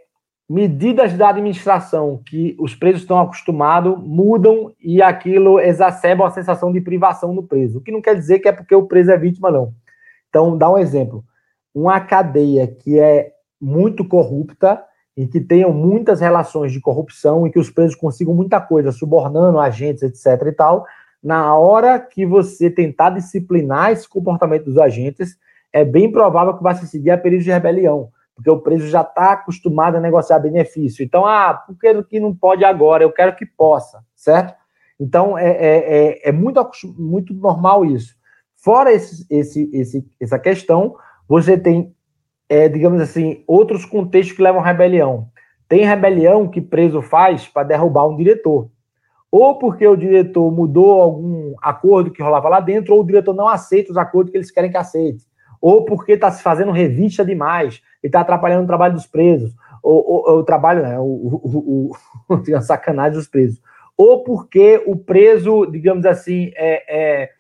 medidas da administração que os presos estão acostumados mudam e aquilo exacerba a sensação de privação no preso. O que não quer dizer que é porque o preso é vítima, não. Então, dá um exemplo. Uma cadeia que é muito corrupta e que tenham muitas relações de corrupção e que os presos consigam muita coisa, subornando agentes, etc. e tal, na hora que você tentar disciplinar esse comportamento dos agentes, é bem provável que vai se seguir a período de rebelião porque o preso já está acostumado a negociar benefício. Então, ah, por que, que não pode agora? Eu quero que possa, certo? Então, é, é, é, é muito, muito normal isso. Fora esse, esse, esse, essa questão, você tem, é, digamos assim, outros contextos que levam à rebelião. Tem rebelião que preso faz para derrubar um diretor. Ou porque o diretor mudou algum acordo que rolava lá dentro, ou o diretor não aceita os acordos que eles querem que aceite. Ou porque está se fazendo revista demais e está atrapalhando o trabalho dos presos, ou, o trabalho, né, o, o, o, a sacanagem dos presos, ou porque o preso, digamos assim, é, é,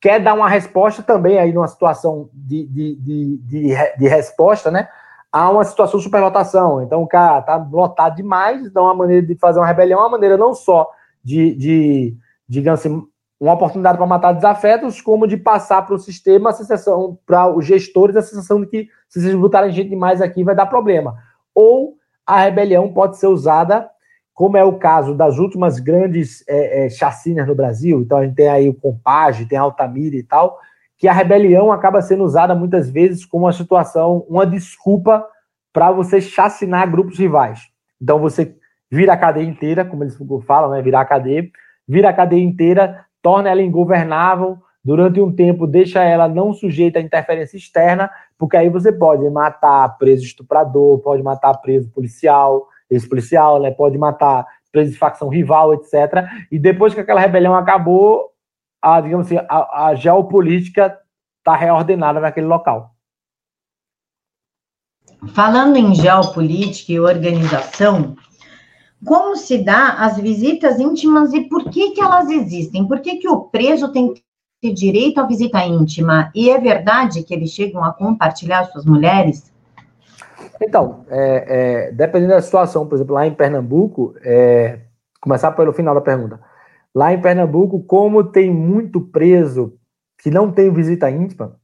quer dar uma resposta também aí numa situação de, de, de, de, de resposta, né, a uma situação de superlotação. Então o cara está lotado demais, então uma maneira de fazer uma rebelião é uma maneira não só de, de digamos assim, uma oportunidade para matar desafetos, como de passar para o sistema a sensação, para os gestores, a sensação de que se vocês botarem gente demais aqui vai dar problema. Ou a rebelião pode ser usada, como é o caso das últimas grandes é, é, chacinas no Brasil, então a gente tem aí o Compage, tem a Altamira e tal, que a rebelião acaba sendo usada muitas vezes como uma situação, uma desculpa para você chacinar grupos rivais. Então você vira a cadeia inteira, como eles falam, né, virar a cadeia, vira a cadeia inteira, torna ela ingovernável, durante um tempo deixa ela não sujeita a interferência externa, porque aí você pode matar preso estuprador, pode matar preso policial, ex-policial, né? pode matar preso de facção rival, etc. E depois que aquela rebelião acabou, a, digamos assim, a, a geopolítica está reordenada naquele local. Falando em geopolítica e organização, como se dá as visitas íntimas e por que, que elas existem? Por que, que o preso tem que ter direito à visita íntima? E é verdade que eles chegam a compartilhar suas mulheres? Então, é, é, dependendo da situação, por exemplo, lá em Pernambuco, é, começar pelo final da pergunta. Lá em Pernambuco, como tem muito preso que não tem visita íntima,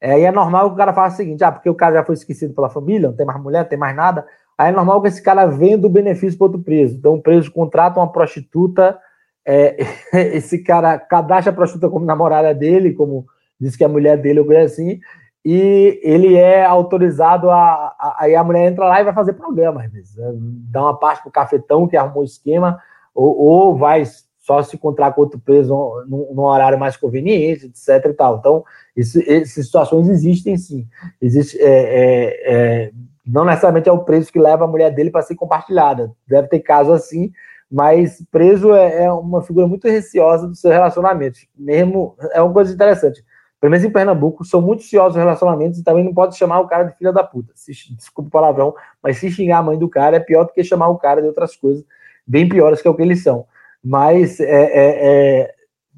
é, é normal que o cara faça o seguinte: ah, porque o cara já foi esquecido pela família, não tem mais mulher, não tem mais nada, Aí é normal que esse cara venda o benefício para outro preso. Então, o preso contrata uma prostituta, é, esse cara cadastra a prostituta como namorada dele, como diz que é a mulher dele, ou coisa assim, e ele é autorizado a. Aí a, mulher entra lá e vai fazer programa, às vezes. Né? Dá uma parte pro cafetão que arrumou o esquema, ou, ou vai só se encontrar com outro preso num, num, horário mais conveniente, etc. e tal. Então, essas situações existem sim. Existe. É, é, é não necessariamente é o preso que leva a mulher dele para ser compartilhada. Deve ter caso assim, mas preso é, é, uma figura muito receosa do seu relacionamento. Mesmo é uma coisa interessante. Pelo menos em Pernambuco, são muito ciosos os relacionamentos e também não pode chamar o cara de filha da puta. Se, desculpa o palavrão, mas se xingar a mãe do cara é pior do que chamar o cara de outras coisas bem piores que é o que eles são. Mas, é, é, é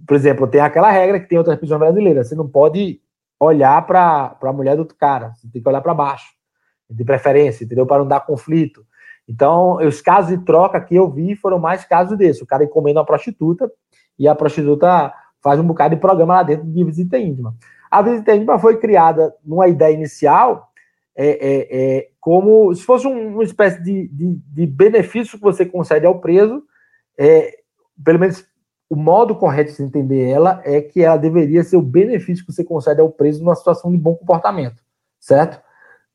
por exemplo, tem aquela regra que tem outras prisões brasileiras: você não pode olhar para a mulher do outro cara, você tem que olhar para baixo de preferência, entendeu? Para não dar conflito. Então, os casos de troca que eu vi foram mais casos desse. O cara encomenda uma prostituta e a prostituta faz um bocado de programa lá dentro de visita íntima. A visita íntima foi criada numa ideia inicial é, é, é, como se fosse um, uma espécie de, de, de, benefício que você concede ao preso. É, pelo menos o modo correto de se entender ela é que ela deveria ser o benefício que você concede ao preso numa situação de bom comportamento, certo?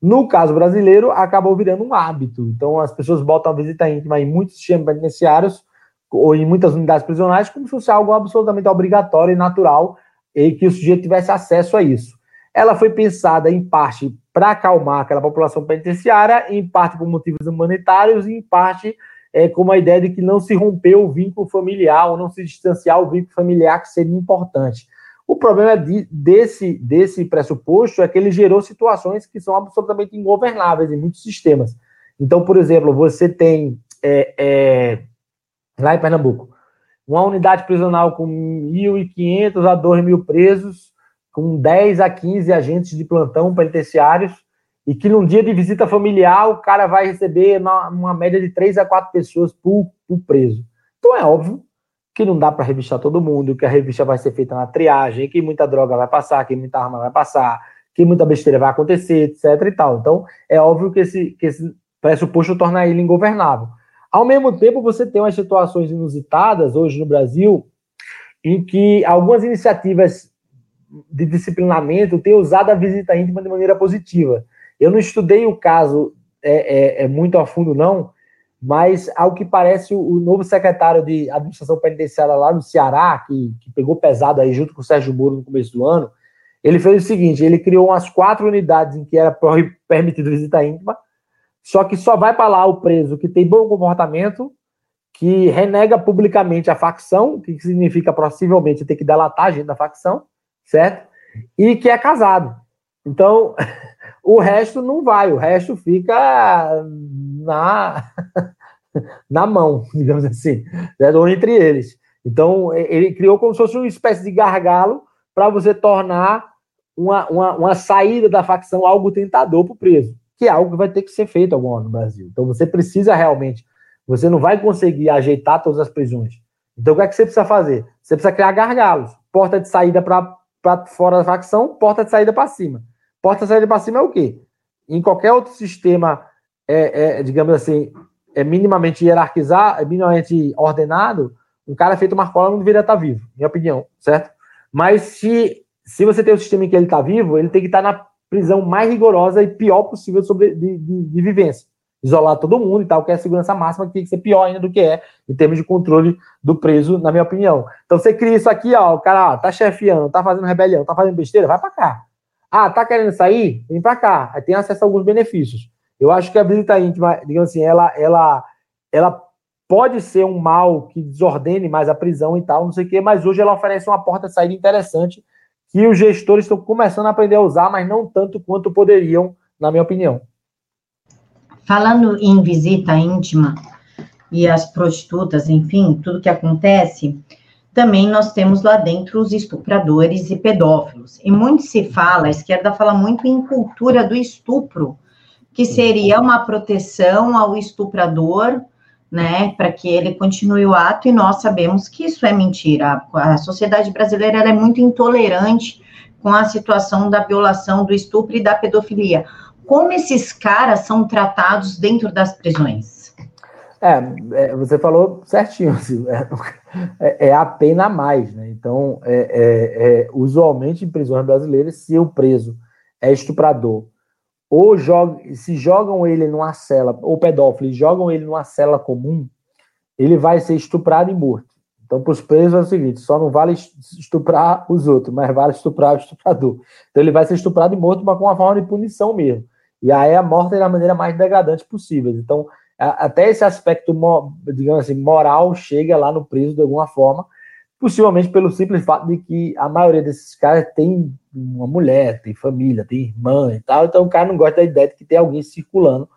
No caso brasileiro, acabou virando um hábito. Então, as pessoas botam a visita íntima em muitos sistemas penitenciários ou em muitas unidades prisionais como se fosse algo absolutamente obrigatório e natural e que o sujeito tivesse acesso a isso. Ela foi pensada, em parte, para acalmar aquela população penitenciária, em parte por motivos humanitários e, em parte, é, com a ideia de que não se rompeu o vínculo familiar ou não se distanciar o vínculo familiar, que seria importante. O problema de, desse, desse pressuposto é que ele gerou situações que são absolutamente ingovernáveis em muitos sistemas. Então, por exemplo, você tem é, é, lá em Pernambuco uma unidade prisional com 1.500 a 2.000 presos com 10 a 15 agentes de plantão penitenciários e que num dia de visita familiar o cara vai receber uma, uma média de 3 a 4 pessoas por, por preso. Então é óbvio que não dá para revistar todo mundo, que a revista vai ser feita na triagem, que muita droga vai passar, que muita arma vai passar, que muita besteira vai acontecer, etc e tal. Então, é óbvio que esse, que esse pressuposto torna ele ingovernável. Ao mesmo tempo, você tem umas situações inusitadas hoje no Brasil em que algumas iniciativas de disciplinamento têm usado a visita íntima de maneira positiva. Eu não estudei o caso é, é, é muito a fundo, não, mas ao que parece o novo secretário de administração penitenciária lá no Ceará, que, que pegou pesado aí junto com o Sérgio Moro no começo do ano, ele fez o seguinte: ele criou umas quatro unidades em que era permitido visita íntima, só que só vai para lá o preso que tem bom comportamento, que renega publicamente a facção, que significa possivelmente ter que delatar a gente da facção, certo? E que é casado. Então, o resto não vai, o resto fica na, na mão, digamos assim, né, ou entre eles. Então, ele criou como se fosse uma espécie de gargalo para você tornar uma, uma, uma, saída da facção algo tentador para o preso, que é algo que vai ter que ser feito ano no Brasil. Então, você precisa realmente, você não vai conseguir ajeitar todas as prisões. Então, o que é que você precisa fazer? Você precisa criar gargalos, porta de saída para fora da facção, porta de saída para cima. Porta saída para cima é o quê? Em qualquer outro sistema é, é, digamos assim, é minimamente hierarquizado, é minimamente ordenado, um cara feito Marcola não deveria estar vivo, minha opinião, certo? Mas se, se você tem um sistema em que ele está vivo, ele tem que estar na prisão mais rigorosa e pior possível sobre, de, de, de vivência. Isolar todo mundo e tal, que é a segurança máxima, que tem que ser pior ainda do que é, em termos de controle do preso, na minha opinião. Então você cria isso aqui, ó, o cara ó, tá chefiando, tá fazendo rebelião, tá fazendo besteira, vai para cá. Ah, tá querendo sair? Vem para cá. Aí tem acesso a alguns benefícios. Eu acho que a visita íntima, digamos assim, ela, ela, ela pode ser um mal que desordene mais a prisão e tal, não sei o quê, mas hoje ela oferece uma porta de saída interessante que os gestores estão começando a aprender a usar, mas não tanto quanto poderiam, na minha opinião. Falando em visita íntima e as prostitutas, enfim, tudo que acontece, também nós temos lá dentro os estupradores e pedófilos. E muito se fala, a esquerda fala muito em cultura do estupro, que seria uma proteção ao estuprador, né, para que ele continue o ato, e nós sabemos que isso é mentira. A sociedade brasileira é muito intolerante com a situação da violação, do estupro e da pedofilia. Como esses caras são tratados dentro das prisões? É, é você falou certinho, assim, é, é, a pena a mais, né? Então, é, é, é, usualmente em prisões brasileiras, se o preso é estuprador ou joga, se jogam ele numa cela, ou pedófilo, jogam ele numa cela comum, ele vai ser estuprado e morto. Então, para os presos é o seguinte: só não vale estuprar os outros, mas vale estuprar o estuprador. Então, ele vai ser estuprado e morto, mas com uma forma de punição mesmo. E aí a morte é da maneira mais degradante possível. Então, até esse aspecto, digamos assim, moral chega lá no preso de alguma forma, possivelmente pelo simples fato de que a maioria desses caras tem uma mulher, tem família, tem irmã e tal, então o cara não gosta da ideia de que tem alguém circulando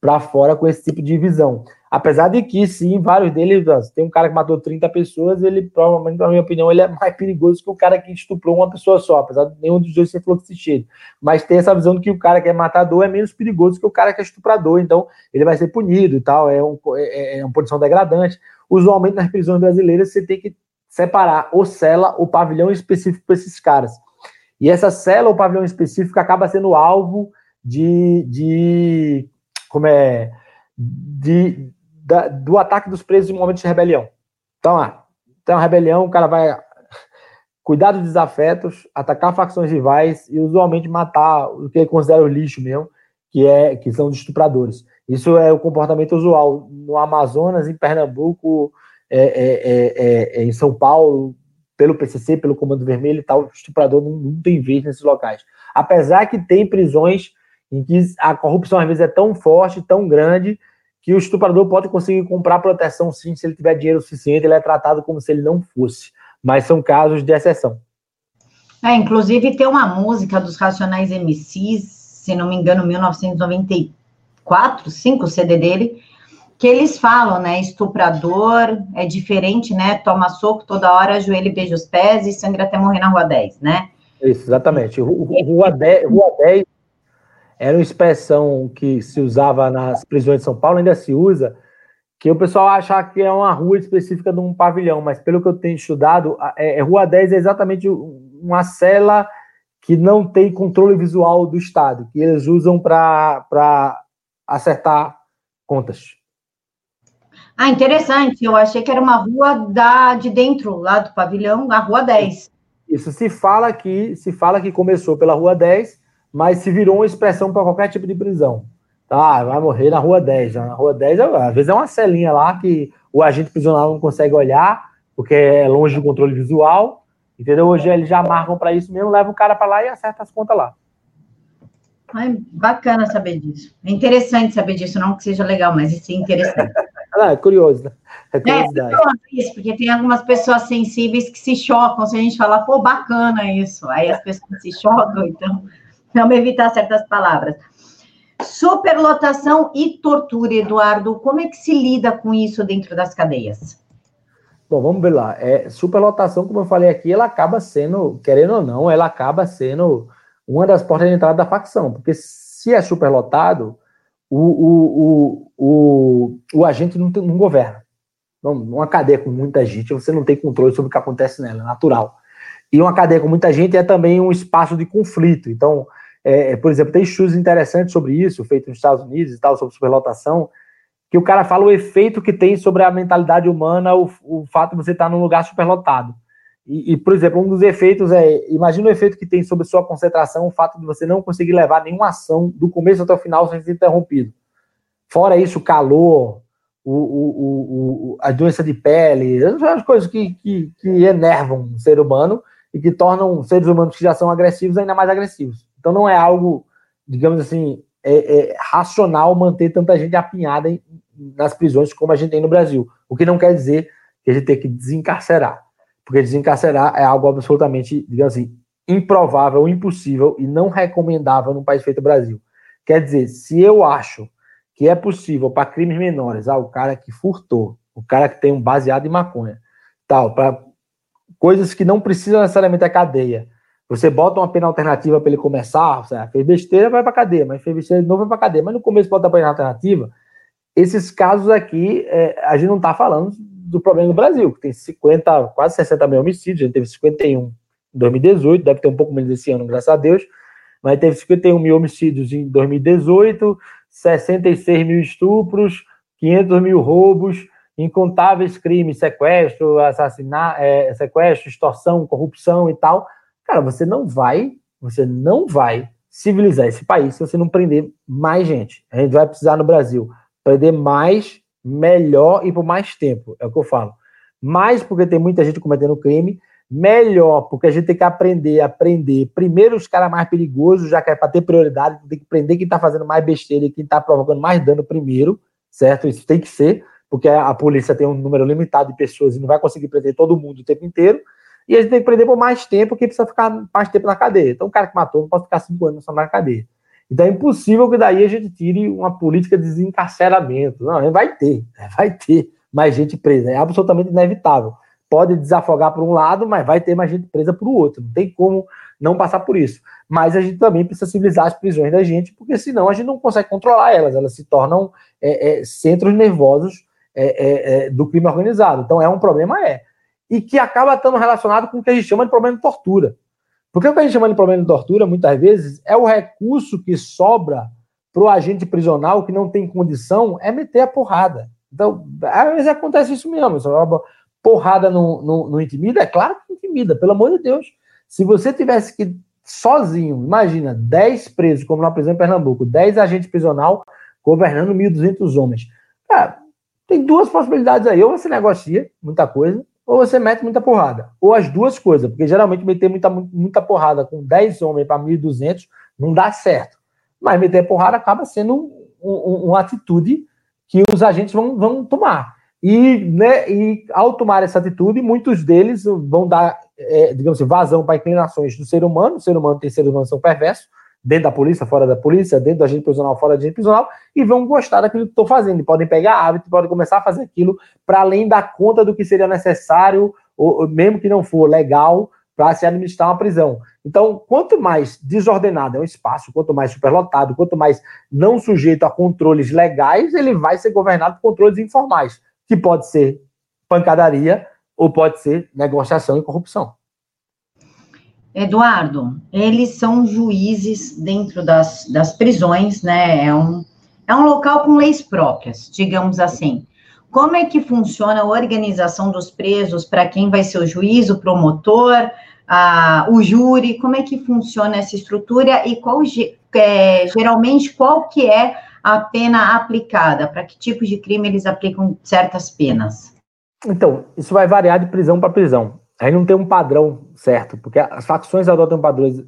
para fora com esse tipo de visão. Apesar de que, sim, vários deles, tem um cara que matou 30 pessoas, ele provavelmente, na minha opinião, ele é mais perigoso que o cara que estuprou uma pessoa só, apesar de nenhum dos dois ser fluxicheiro. Mas tem essa visão de que o cara que é matador é menos perigoso que o cara que é estuprador, então ele vai ser punido e tal, é, um, é, é uma posição degradante. Usualmente nas prisões brasileiras você tem que separar ou cela ou pavilhão específico para esses caras. E essa cela ou pavilhão específico acaba sendo alvo de, de como é, de, da, do ataque dos presos em momentos de rebelião. Então, ah, tem uma rebelião, o cara vai cuidar dos desafetos, atacar facções rivais e usualmente matar o que ele considera o lixo mesmo, que é que são os estupradores. Isso é o comportamento usual no Amazonas, em Pernambuco, é é, é, é, é, em São Paulo, pelo PCC, pelo Comando Vermelho e tal, o estuprador não, não tem vez nesses locais. Apesar que tem prisões em que a corrupção às vezes é tão forte, tão grande, que o estuprador pode conseguir comprar proteção sim, se ele tiver dinheiro suficiente, ele é tratado como se ele não fosse. Mas são casos de exceção. É, inclusive tem uma música dos Racionais MCs, se não me engano, 1994, 5 CD dele, que eles falam, né? Estuprador é diferente, né? Toma soco toda hora, ajoelha e beija os pés e sangra até morrer na rua 10, né? Isso, exatamente. Rua 10, Rua 10 era uma expressão que se usava nas prisões de São Paulo, ainda se usa, que o pessoal acha que é uma rua específica de um pavilhão, mas pelo que eu tenho estudado, é, é Rua 10 é exatamente uma cela que não tem controle visual do Estado, que eles usam para acertar contas. Ah, interessante. Eu achei que era uma rua da, de dentro, lá do pavilhão, a Rua 10. Isso se fala que se fala que começou pela Rua 10, mas se virou uma expressão para qualquer tipo de prisão. Tá, vai morrer na Rua 10. Na Rua 10, às vezes é uma celinha lá que o agente prisional não consegue olhar, porque é longe do controle visual, entendeu? Hoje eles já marcam para isso mesmo, leva o cara para lá e acerta as contas lá. Ai, bacana saber disso. É interessante saber disso, não que seja legal, mas isso é interessante. ah, é curioso, né? É, curiosidade. é isso, porque tem algumas pessoas sensíveis que se chocam se a gente falar, pô, bacana isso. Aí as pessoas se chocam, então vamos evitar certas palavras. Superlotação e tortura, Eduardo, como é que se lida com isso dentro das cadeias? Bom, vamos ver lá. É, superlotação, como eu falei aqui, ela acaba sendo, querendo ou não, ela acaba sendo uma das portas de entrada da facção, porque se é superlotado, o, o, o, o, o agente não, tem, não governa. Uma cadeia com muita gente, você não tem controle sobre o que acontece nela, é natural. E uma cadeia com muita gente é também um espaço de conflito. Então, é, é, por exemplo, tem estudos interessantes sobre isso, feitos nos Estados Unidos e tal, sobre superlotação, que o cara fala o efeito que tem sobre a mentalidade humana o, o fato de você estar num lugar superlotado. E, e, por exemplo, um dos efeitos é, imagina o efeito que tem sobre sua concentração o fato de você não conseguir levar nenhuma ação do começo até o final sem ser interrompido. Fora isso, o calor, o, o, o, a doença de pele, as coisas que, que, que enervam o ser humano e que tornam seres humanos que já são agressivos ainda mais agressivos. Então não é algo, digamos assim, é, é racional manter tanta gente apinhada em, nas prisões como a gente tem no Brasil. O que não quer dizer que a gente tem que desencarcerar. Porque desencarcerar é algo absolutamente, digamos assim, improvável, impossível e não recomendável num país feito Brasil. Quer dizer, se eu acho que é possível para crimes menores, ah, o cara que furtou, o cara que tem um baseado em maconha, tal, para coisas que não precisam necessariamente a cadeia, você bota uma pena alternativa para ele começar, seja, fez besteira, vai para cadeia, mas fez besteira de novo, vai para cadeia. Mas no começo bota a pena alternativa. Esses casos aqui, é, a gente não está falando do problema do Brasil, que tem 50, quase 60 mil homicídios, a gente teve 51 em 2018, deve ter um pouco menos esse ano, graças a Deus, mas teve 51 mil homicídios em 2018, 66 mil estupros, 500 mil roubos, incontáveis crimes, sequestro, assassinato, é, sequestro, extorsão, corrupção e tal. Cara, você não vai, você não vai civilizar esse país se você não prender mais gente. A gente vai precisar no Brasil prender mais, melhor e por mais tempo, é o que eu falo. Mais porque tem muita gente cometendo crime, melhor porque a gente tem que aprender a prender primeiro os caras mais perigosos, já que é para ter prioridade, tem que prender quem está fazendo mais besteira e quem está provocando mais dano primeiro, certo? Isso tem que ser, porque a polícia tem um número limitado de pessoas e não vai conseguir prender todo mundo o tempo inteiro e a gente tem que prender por mais tempo, que precisa ficar mais tempo na cadeia. Então, o cara que matou não pode ficar cinco anos só na cadeia. Então, é impossível que daí a gente tire uma política de desencarceramento. Não, vai ter, vai ter mais gente presa. É absolutamente inevitável. Pode desafogar por um lado, mas vai ter mais gente presa por outro. Não tem como não passar por isso. Mas a gente também precisa civilizar as prisões da gente, porque senão a gente não consegue controlar elas. Elas se tornam é, é, centros nervosos é, é, é do crime organizado. Então, é um problema, é e que acaba estando relacionado com o que a gente chama de problema de tortura. Porque o que a gente chama de problema de tortura, muitas vezes, é o recurso que sobra para o agente prisional que não tem condição é meter a porrada. Então, às vezes acontece isso mesmo. Porrada no, no intimida? É claro que intimida, pelo amor de Deus. Se você tivesse que sozinho, imagina, 10 presos, como na prisão em Pernambuco, 10 agentes prisional governando 1.200 homens. Cara, tem duas possibilidades aí. Ou você negocia muita coisa, ou você mete muita porrada. Ou as duas coisas, porque geralmente meter muita, muita porrada com 10 homens para 1.200 não dá certo. Mas meter porrada acaba sendo um, um, uma atitude que os agentes vão, vão tomar. E, né, e ao tomar essa atitude, muitos deles vão dar, é, digamos assim, vazão para inclinações do ser humano. O ser humano tem seres humanos são perversos dentro da polícia, fora da polícia, dentro do agente prisional, fora do agente prisional, e vão gostar daquilo que estou fazendo. E podem pegar hábito, podem começar a fazer aquilo para além da conta do que seria necessário, ou, mesmo que não for legal, para se administrar uma prisão. Então, quanto mais desordenado é o espaço, quanto mais superlotado, quanto mais não sujeito a controles legais, ele vai ser governado por controles informais, que pode ser pancadaria ou pode ser negociação e corrupção. Eduardo, eles são juízes dentro das, das prisões, né? É um, é um local com leis próprias, digamos assim. Como é que funciona a organização dos presos para quem vai ser o juiz, o promotor, a, o júri? Como é que funciona essa estrutura e qual é, geralmente qual que é a pena aplicada? Para que tipo de crime eles aplicam certas penas? Então, isso vai variar de prisão para prisão. Aí não tem um padrão certo, porque as facções adotam padrões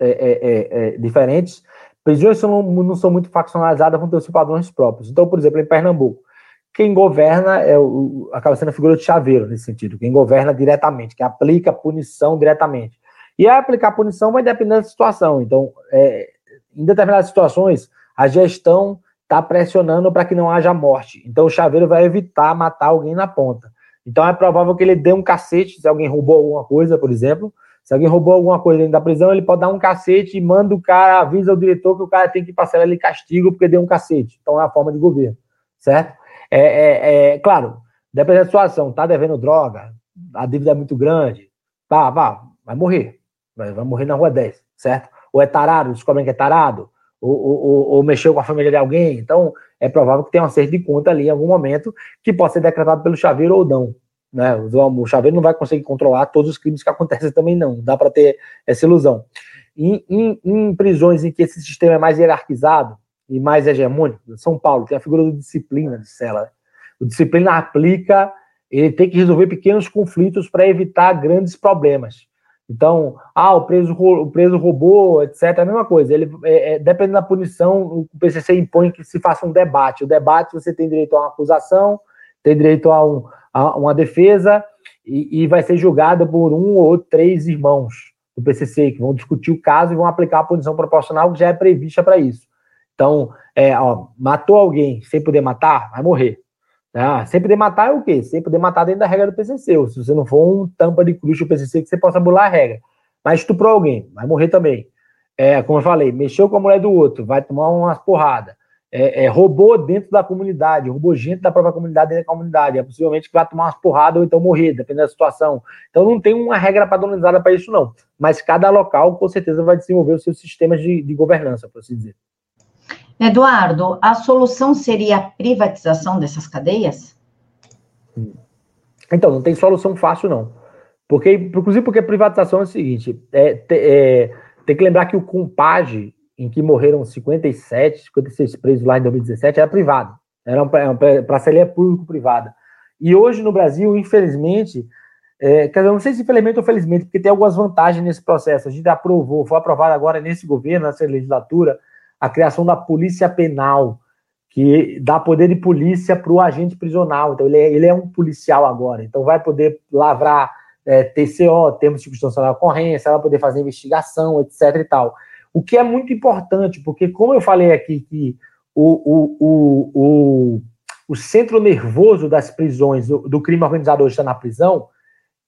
é, é, é, é diferentes. Prisões não, não são muito faccionalizadas, vão ter seus padrões próprios. Então, por exemplo, em Pernambuco, quem governa é o, acaba sendo a figura de chaveiro nesse sentido, quem governa diretamente, que aplica a punição diretamente. E a aplicar a punição vai depender da situação. Então, é, em determinadas situações, a gestão está pressionando para que não haja morte. Então, o chaveiro vai evitar matar alguém na ponta. Então, é provável que ele dê um cacete se alguém roubou alguma coisa, por exemplo. Se alguém roubou alguma coisa dentro da prisão, ele pode dar um cacete e manda o cara, avisa o diretor que o cara tem que passar ali castigo porque deu um cacete. Então, é a forma de governo, certo? É, é, é, claro, dependendo da situação, tá devendo droga, a dívida é muito grande, tá, vá, vai morrer. Vai, vai morrer na rua 10, certo? Ou é tarado, descobrem que é tarado, ou, ou, ou, mexeu com a família de alguém. Então, é provável que tenha um acerto de conta ali em algum momento que possa ser decretado pelo chaveiro ou não. Né? O chaveiro não vai conseguir controlar todos os crimes que acontecem também, não. Dá para ter essa ilusão. Em, em, em, prisões em que esse sistema é mais hierarquizado, e mais hegemônico. São Paulo tem a figura do disciplina de cela. O disciplina aplica, ele tem que resolver pequenos conflitos para evitar grandes problemas. Então, ah, o preso, o preso roubou, etc. É a mesma coisa. Ele, é, é, dependendo da punição, o PCC impõe que se faça um debate. O debate você tem direito a uma acusação, tem direito a, um, a uma defesa e, e, vai ser julgado por um ou três irmãos do PCC que vão discutir o caso e vão aplicar a punição proporcional que já é prevista para isso. Então, é, ó, matou alguém sem poder matar, vai morrer. Ah, sem poder matar é o quê? Sem poder matar dentro da regra do PCC. Ou se você não for um tampa de cruz do PCC que você possa bular a regra. Mas estuprou alguém, vai morrer também. É, como eu falei, mexeu com a mulher do outro, vai tomar umas porradas. É, é, roubou dentro da comunidade, roubou gente da própria comunidade dentro da comunidade. É possivelmente que vai tomar umas porradas ou então morrer, dependendo da situação. Então não tem uma regra padronizada para isso, não. Mas cada local, com certeza, vai desenvolver os seus sistemas de, de governança, por assim dizer. Eduardo, a solução seria a privatização dessas cadeias? Então, não tem solução fácil, não. Porque, inclusive, porque privatização é o seguinte: é, é, tem que lembrar que o Compage, em que morreram 57, 56 presos lá em 2017, era privado. Era uma, uma parceria público-privada. E hoje no Brasil, infelizmente, é, quer dizer, não sei se infelizmente ou felizmente, porque tem algumas vantagens nesse processo. A gente aprovou, foi aprovado agora nesse governo, nessa legislatura, a criação da polícia penal, que dá poder de polícia para o agente prisional. Então, ele é, ele é um policial agora. Então, vai poder lavrar é, TCO, termos de circunstância da ocorrência, vai poder fazer investigação, etc. e tal. O que é muito importante, porque, como eu falei aqui, que o, o, o, o, o centro nervoso das prisões, do, do crime organizado hoje está na prisão,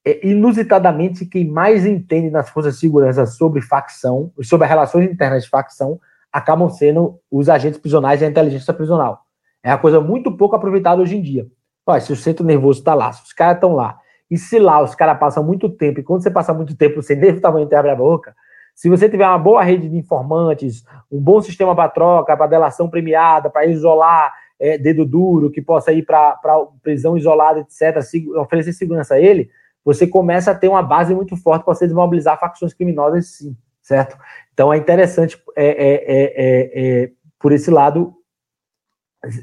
é, inusitadamente, quem mais entende nas forças de segurança sobre facção, sobre as relações internas de facção, acabam sendo os agentes prisionais e a inteligência prisional. É uma coisa muito pouco aproveitada hoje em dia. Olha, se o centro nervoso está lá, se os caras estão lá, e se lá os caras passam muito tempo, e quando você passa muito tempo, você inevitavelmente abre a boca, se você tiver uma boa rede de informantes, um bom sistema para troca, para delação premiada, para isolar é, dedo duro, que possa ir para prisão isolada, etc., oferecer segurança a ele, você começa a ter uma base muito forte para você desmobilizar facções criminosas, sim certo? Então é interessante é, é, é, é, por esse lado,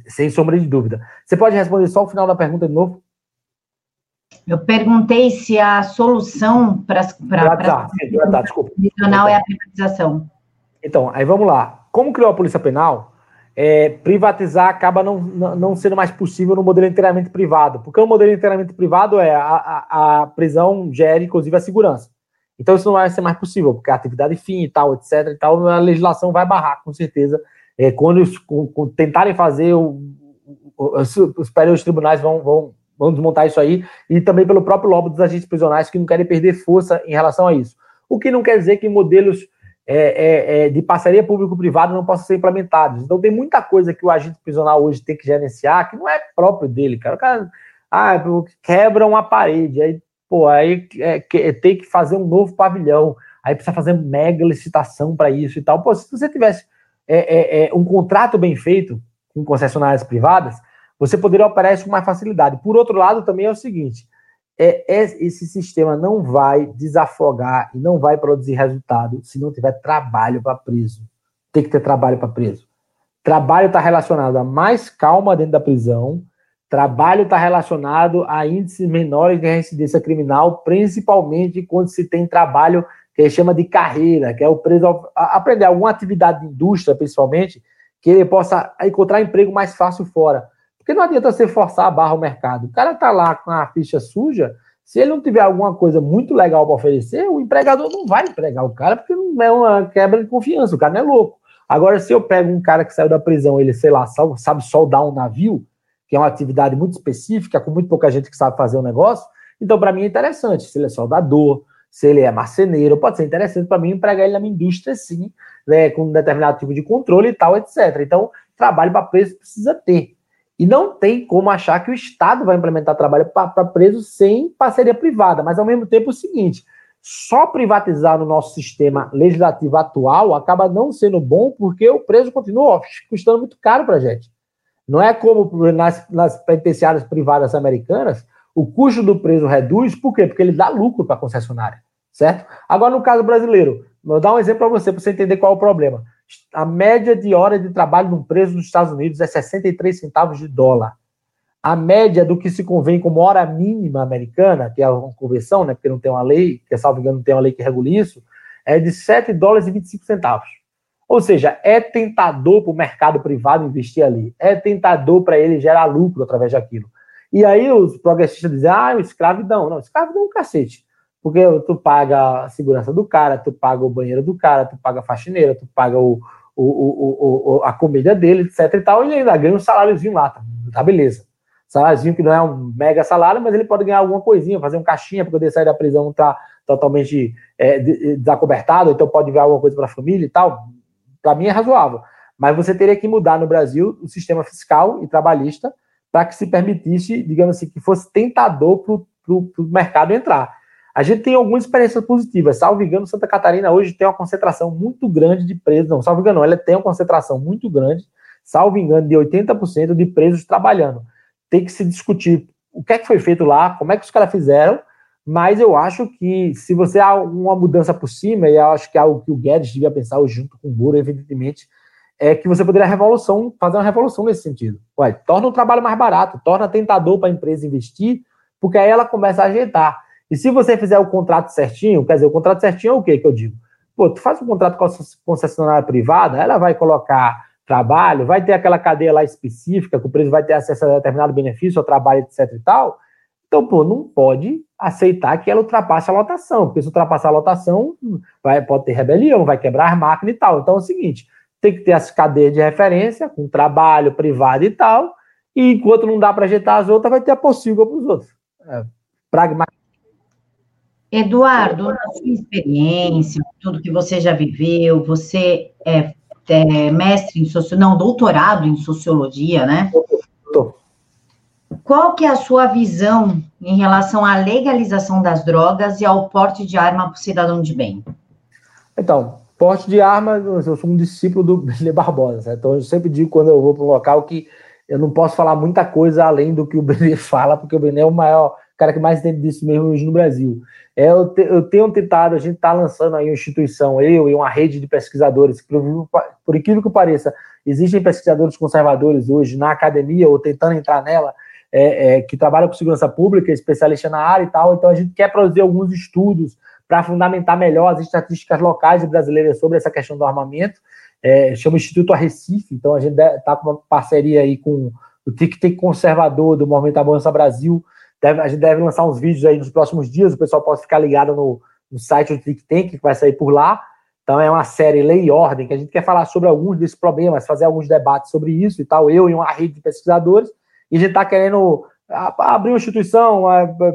sem sombra de dúvida. Você pode responder só o final da pergunta de novo? Eu perguntei se a solução para a tá, tá, prisional é a privatização. Então, aí vamos lá. Como criou a Polícia Penal, é, privatizar acaba não, não sendo mais possível no modelo inteiramente privado, porque o modelo inteiramente privado é a, a, a prisão gera, inclusive, a segurança. Então isso não vai ser mais possível, porque a atividade fim e tal, etc. e tal, a legislação vai barrar, com certeza. É, quando, tentarem fazer, os, superiores tribunais vão, vão, vamos desmontar isso aí, e também pelo próprio lobby dos agentes prisionais que não querem perder força em relação a isso. O que não quer dizer que modelos é, é, é, de parceria público-privada não possam ser implementados. Então tem muita coisa que o agente prisional hoje tem que gerenciar que não é próprio dele, cara. O cara ah, quebra uma parede, aí, pô, aí é, tem que fazer um novo pavilhão, aí precisa fazer mega licitação para isso e tal. Pô, se você tivesse é, é, é, um contrato bem feito com concessionárias privadas, você poderia operar isso com mais facilidade. Por outro lado, também é o seguinte: é, é, esse sistema não vai desafogar e não vai produzir resultado se não tiver trabalho para preso. Tem que ter trabalho para preso. Trabalho está relacionado a mais calma dentro da prisão, trabalho está relacionado a índices menores de reincidência criminal, principalmente quando se tem trabalho que chama de carreira, que é o preso aprender alguma atividade de indústria, principalmente, que ele possa encontrar emprego mais fácil fora. Porque não adianta você forçar a barra ao mercado. O cara tá lá com a ficha suja, se ele não tiver alguma coisa muito legal para oferecer, o empregador não vai empregar o cara, porque não é uma quebra de confiança, o cara não é louco. Agora, se eu pego um cara que saiu da prisão, ele, sei lá, sabe soldar um navio, que é uma atividade muito específica, com muito pouca gente que sabe fazer o um negócio, então para mim é interessante. Se ele é soldador, se ele é marceneiro, pode ser interessante para mim empregar ele na minha indústria, sim, né, com um determinado tipo de controle e tal, etc. Então, trabalho para preso precisa ter. E não tem como achar que o Estado vai implementar trabalho para presos sem parceria privada. Mas, ao mesmo tempo, é o seguinte: só privatizar no nosso sistema legislativo atual acaba não sendo bom porque o preso continua custando muito caro para a gente. Não é como nas, nas penitenciárias privadas americanas, o custo do preso reduz, por quê? Porque ele dá lucro para a concessionária, certo? Agora, no caso brasileiro, vou dar um exemplo para você, para você entender qual é o problema a média de hora de trabalho de um preso nos Estados Unidos é 63 centavos de dólar. A média do que se convém como hora mínima americana, que é uma conversão, né, porque não tem uma lei, que salvo engano não tem uma lei que regule isso, é de 7 dólares e 25 centavos. Ou seja, é tentador para o mercado privado investir ali, é tentador para ele gerar lucro através daquilo. E aí os progressistas dizem, ah, escravidão. Não, escravidão é um cacete. Porque tu paga a segurança do cara, tu paga o banheiro do cara, tu paga a faxineira, tu paga o, o, o, o a comida dele, etc e tal, e ainda ganha um saláriozinho lá, tá, tá beleza. Saláriozinho que não é um mega salário, mas ele pode ganhar alguma coisinha, fazer um caixinha para poder sair da prisão, tá totalmente é, desacobertado, então pode ver alguma coisa para a família e tal. Para mim é razoável. Mas você teria que mudar no Brasil o sistema fiscal e trabalhista para que se permitisse, digamos assim, que fosse tentador para o mercado entrar. A gente tem algumas experiências positivas. Salvo engano, Santa Catarina hoje tem uma concentração muito grande de presos. Não, salvo engano, ela tem uma concentração muito grande, salvo engano, de 80% de presos trabalhando. Tem que se discutir o que é que foi feito lá, como é que os caras fizeram, mas eu acho que se você há uma mudança por cima, e eu acho que é algo que o Guedes devia pensar junto com o Moro, evidentemente, é que você poderia revolução, fazer uma revolução nesse sentido. Ué, torna o trabalho mais barato, torna tentador para a empresa investir, porque aí ela começa a ajeitar. E se você fizer o contrato certinho, quer dizer, o contrato certinho é o que que eu digo? Pô, tu faz um contrato com a concessionária privada, ela vai colocar trabalho, vai ter aquela cadeia lá específica, que o preso vai ter acesso a determinado benefício ao trabalho, etc e tal. Então, pô, não pode aceitar que ela ultrapasse a lotação, porque se ultrapassar a lotação, vai, pode ter rebelião, vai quebrar as máquinas e tal. Então é o seguinte, tem que ter as cadeias de referência, com trabalho privado e tal, e enquanto não dá para ajeitar as outras, vai ter a possível para os outros. É, pragmático Eduardo, na sua experiência, tudo que você já viveu, você é, é mestre em sociologia, não, doutorado em sociologia, né? Qual que é a sua visão em relação à legalização das drogas e ao porte de arma para o cidadão de bem? Então, porte de arma, eu sou um discípulo do Benê Barbosa, certo? então eu sempre digo quando eu vou para um local que eu não posso falar muita coisa além do que o Benê fala, porque o Benê é o maior cara que mais entende disso mesmo hoje no Brasil. É, eu, te, eu tenho tentado, a gente está lançando aí uma instituição, eu e uma rede de pesquisadores, por, por incrível que pareça, existem pesquisadores conservadores hoje na academia ou tentando entrar nela, é, é, que trabalham com segurança pública, especialista na área e tal, então a gente quer produzir alguns estudos para fundamentar melhor as estatísticas locais brasileiras sobre essa questão do armamento, é, chama Instituto Arrecife, então a gente está com uma parceria aí com o TIC Conservador do Movimento Avança Brasil, Deve, a gente deve lançar uns vídeos aí nos próximos dias, o pessoal pode ficar ligado no, no site do Think Tank, que vai sair por lá. Então é uma série Lei e Ordem, que a gente quer falar sobre alguns desses problemas, fazer alguns debates sobre isso e tal, eu e uma rede de pesquisadores, e a gente está querendo abrir uma instituição,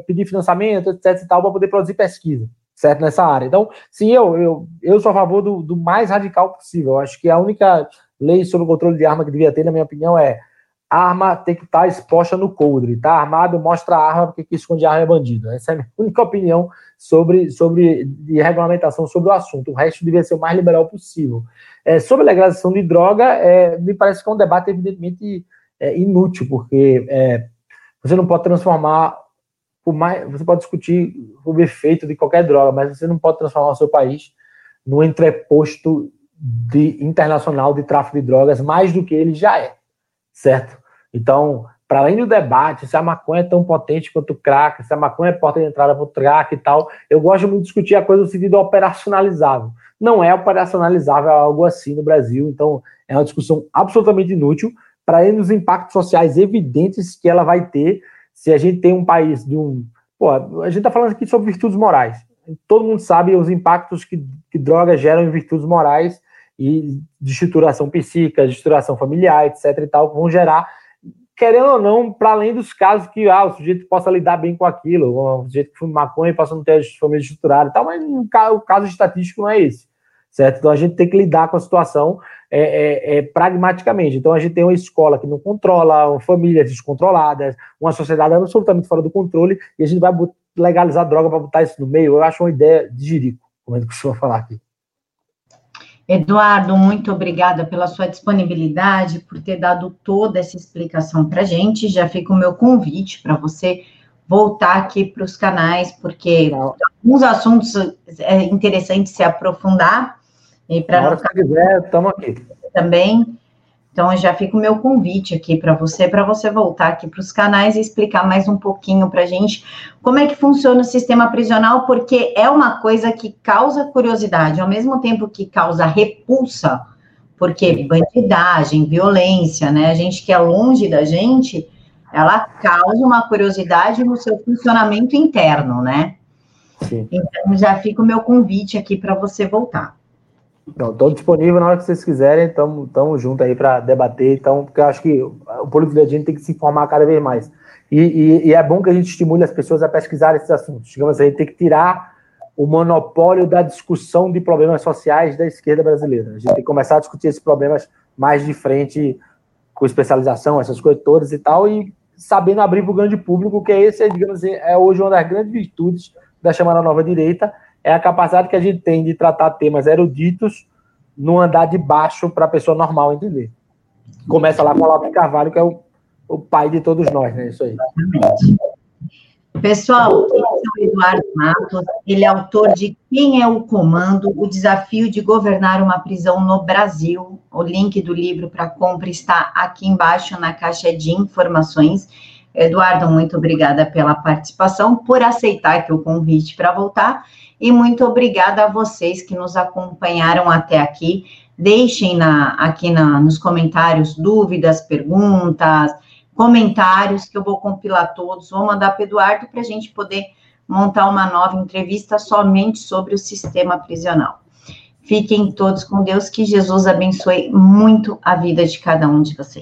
pedir financiamento, etc e tal, para poder produzir pesquisa, certo? Nessa área. Então, sim, eu, eu, eu sou a favor do, do mais radical possível. Eu acho que a única lei sobre o controle de arma que devia ter, na minha opinião, é a arma tem que estar tá exposta no coldre, tá armado, mostra a arma, porque quem esconde a arma é bandido. Essa é a minha única opinião sobre, sobre de regulamentação sobre o assunto. O resto devia ser o mais liberal possível. É, sobre a legalização de droga, é, me parece que é um debate evidentemente é, inútil, porque é, você não pode transformar, por mais, você pode discutir o efeito de qualquer droga, mas você não pode transformar o seu país num entreposto de, internacional de tráfico de drogas mais do que ele já é certo? Então, para além do debate, se a maconha é tão potente quanto o crack, se a maconha é porta de entrada para o crack e tal, eu gosto muito de discutir a coisa no sentido operacionalizável. Não é operacionalizável algo assim no Brasil, então é uma discussão absolutamente inútil para além dos impactos sociais evidentes que ela vai ter se a gente tem um país de um. Pô, a gente está falando aqui sobre virtudes morais. Todo mundo sabe os impactos que, que drogas geram em virtudes morais e de estruturação psíquica, de estruturação familiar, etc. e tal, vão gerar, querendo ou não, para além dos casos que ah, o sujeito possa lidar bem com aquilo, o sujeito que fuma maconha possa não ter a família estruturada e tal, mas o caso estatístico não é esse, certo? Então a gente tem que lidar com a situação é, é, é, pragmaticamente. Então a gente tem uma escola que não controla, uma famílias descontroladas, uma sociedade absolutamente fora do controle, e a gente vai legalizar droga para botar isso no meio. Eu acho uma ideia de jirico, como a gente costuma falar aqui. Eduardo, muito obrigada pela sua disponibilidade, por ter dado toda essa explicação para a gente. Já fica o meu convite para você voltar aqui para os canais, porque alguns assuntos é interessante se aprofundar. E para ficar... quiser, estamos aqui. Também. Então, já fica o meu convite aqui para você, para você voltar aqui para os canais e explicar mais um pouquinho para a gente como é que funciona o sistema prisional, porque é uma coisa que causa curiosidade, ao mesmo tempo que causa repulsa, porque bandidagem, violência, né? A gente que é longe da gente, ela causa uma curiosidade no seu funcionamento interno, né? Sim. Então, já fica o meu convite aqui para você voltar. Estou disponível na hora que vocês quiserem, estamos juntos aí para debater, então, porque eu acho que o político da gente tem que se informar cada vez mais. E, e, e, é bom que a gente estimule as pessoas a pesquisar esses assuntos. Digamos, a gente tem que tirar o monopólio da discussão de problemas sociais da esquerda brasileira. A gente tem que começar a discutir esses problemas mais de frente, com especialização, essas coisas todas e tal, e sabendo abrir para o grande público, que é esse, digamos assim, é hoje uma das grandes virtudes da chamada nova direita, é a capacidade que a gente tem de tratar temas eruditos no andar de baixo para a pessoa normal entender. Começa lá com o Olavo Carvalho, que é o, o pai de todos nós, né? Isso aí. Pessoal, esse é o Eduardo Matos, ele é autor de Quem é o Comando? O Desafio de Governar uma Prisão no Brasil. O link do livro para compra está aqui embaixo na caixa de informações. Eduardo, muito obrigada pela participação, por aceitar aqui o convite para voltar e muito obrigada a vocês que nos acompanharam até aqui. Deixem na, aqui na, nos comentários dúvidas, perguntas, comentários que eu vou compilar todos, vou mandar para o Eduardo para a gente poder montar uma nova entrevista somente sobre o sistema prisional. Fiquem todos com Deus, que Jesus abençoe muito a vida de cada um de vocês.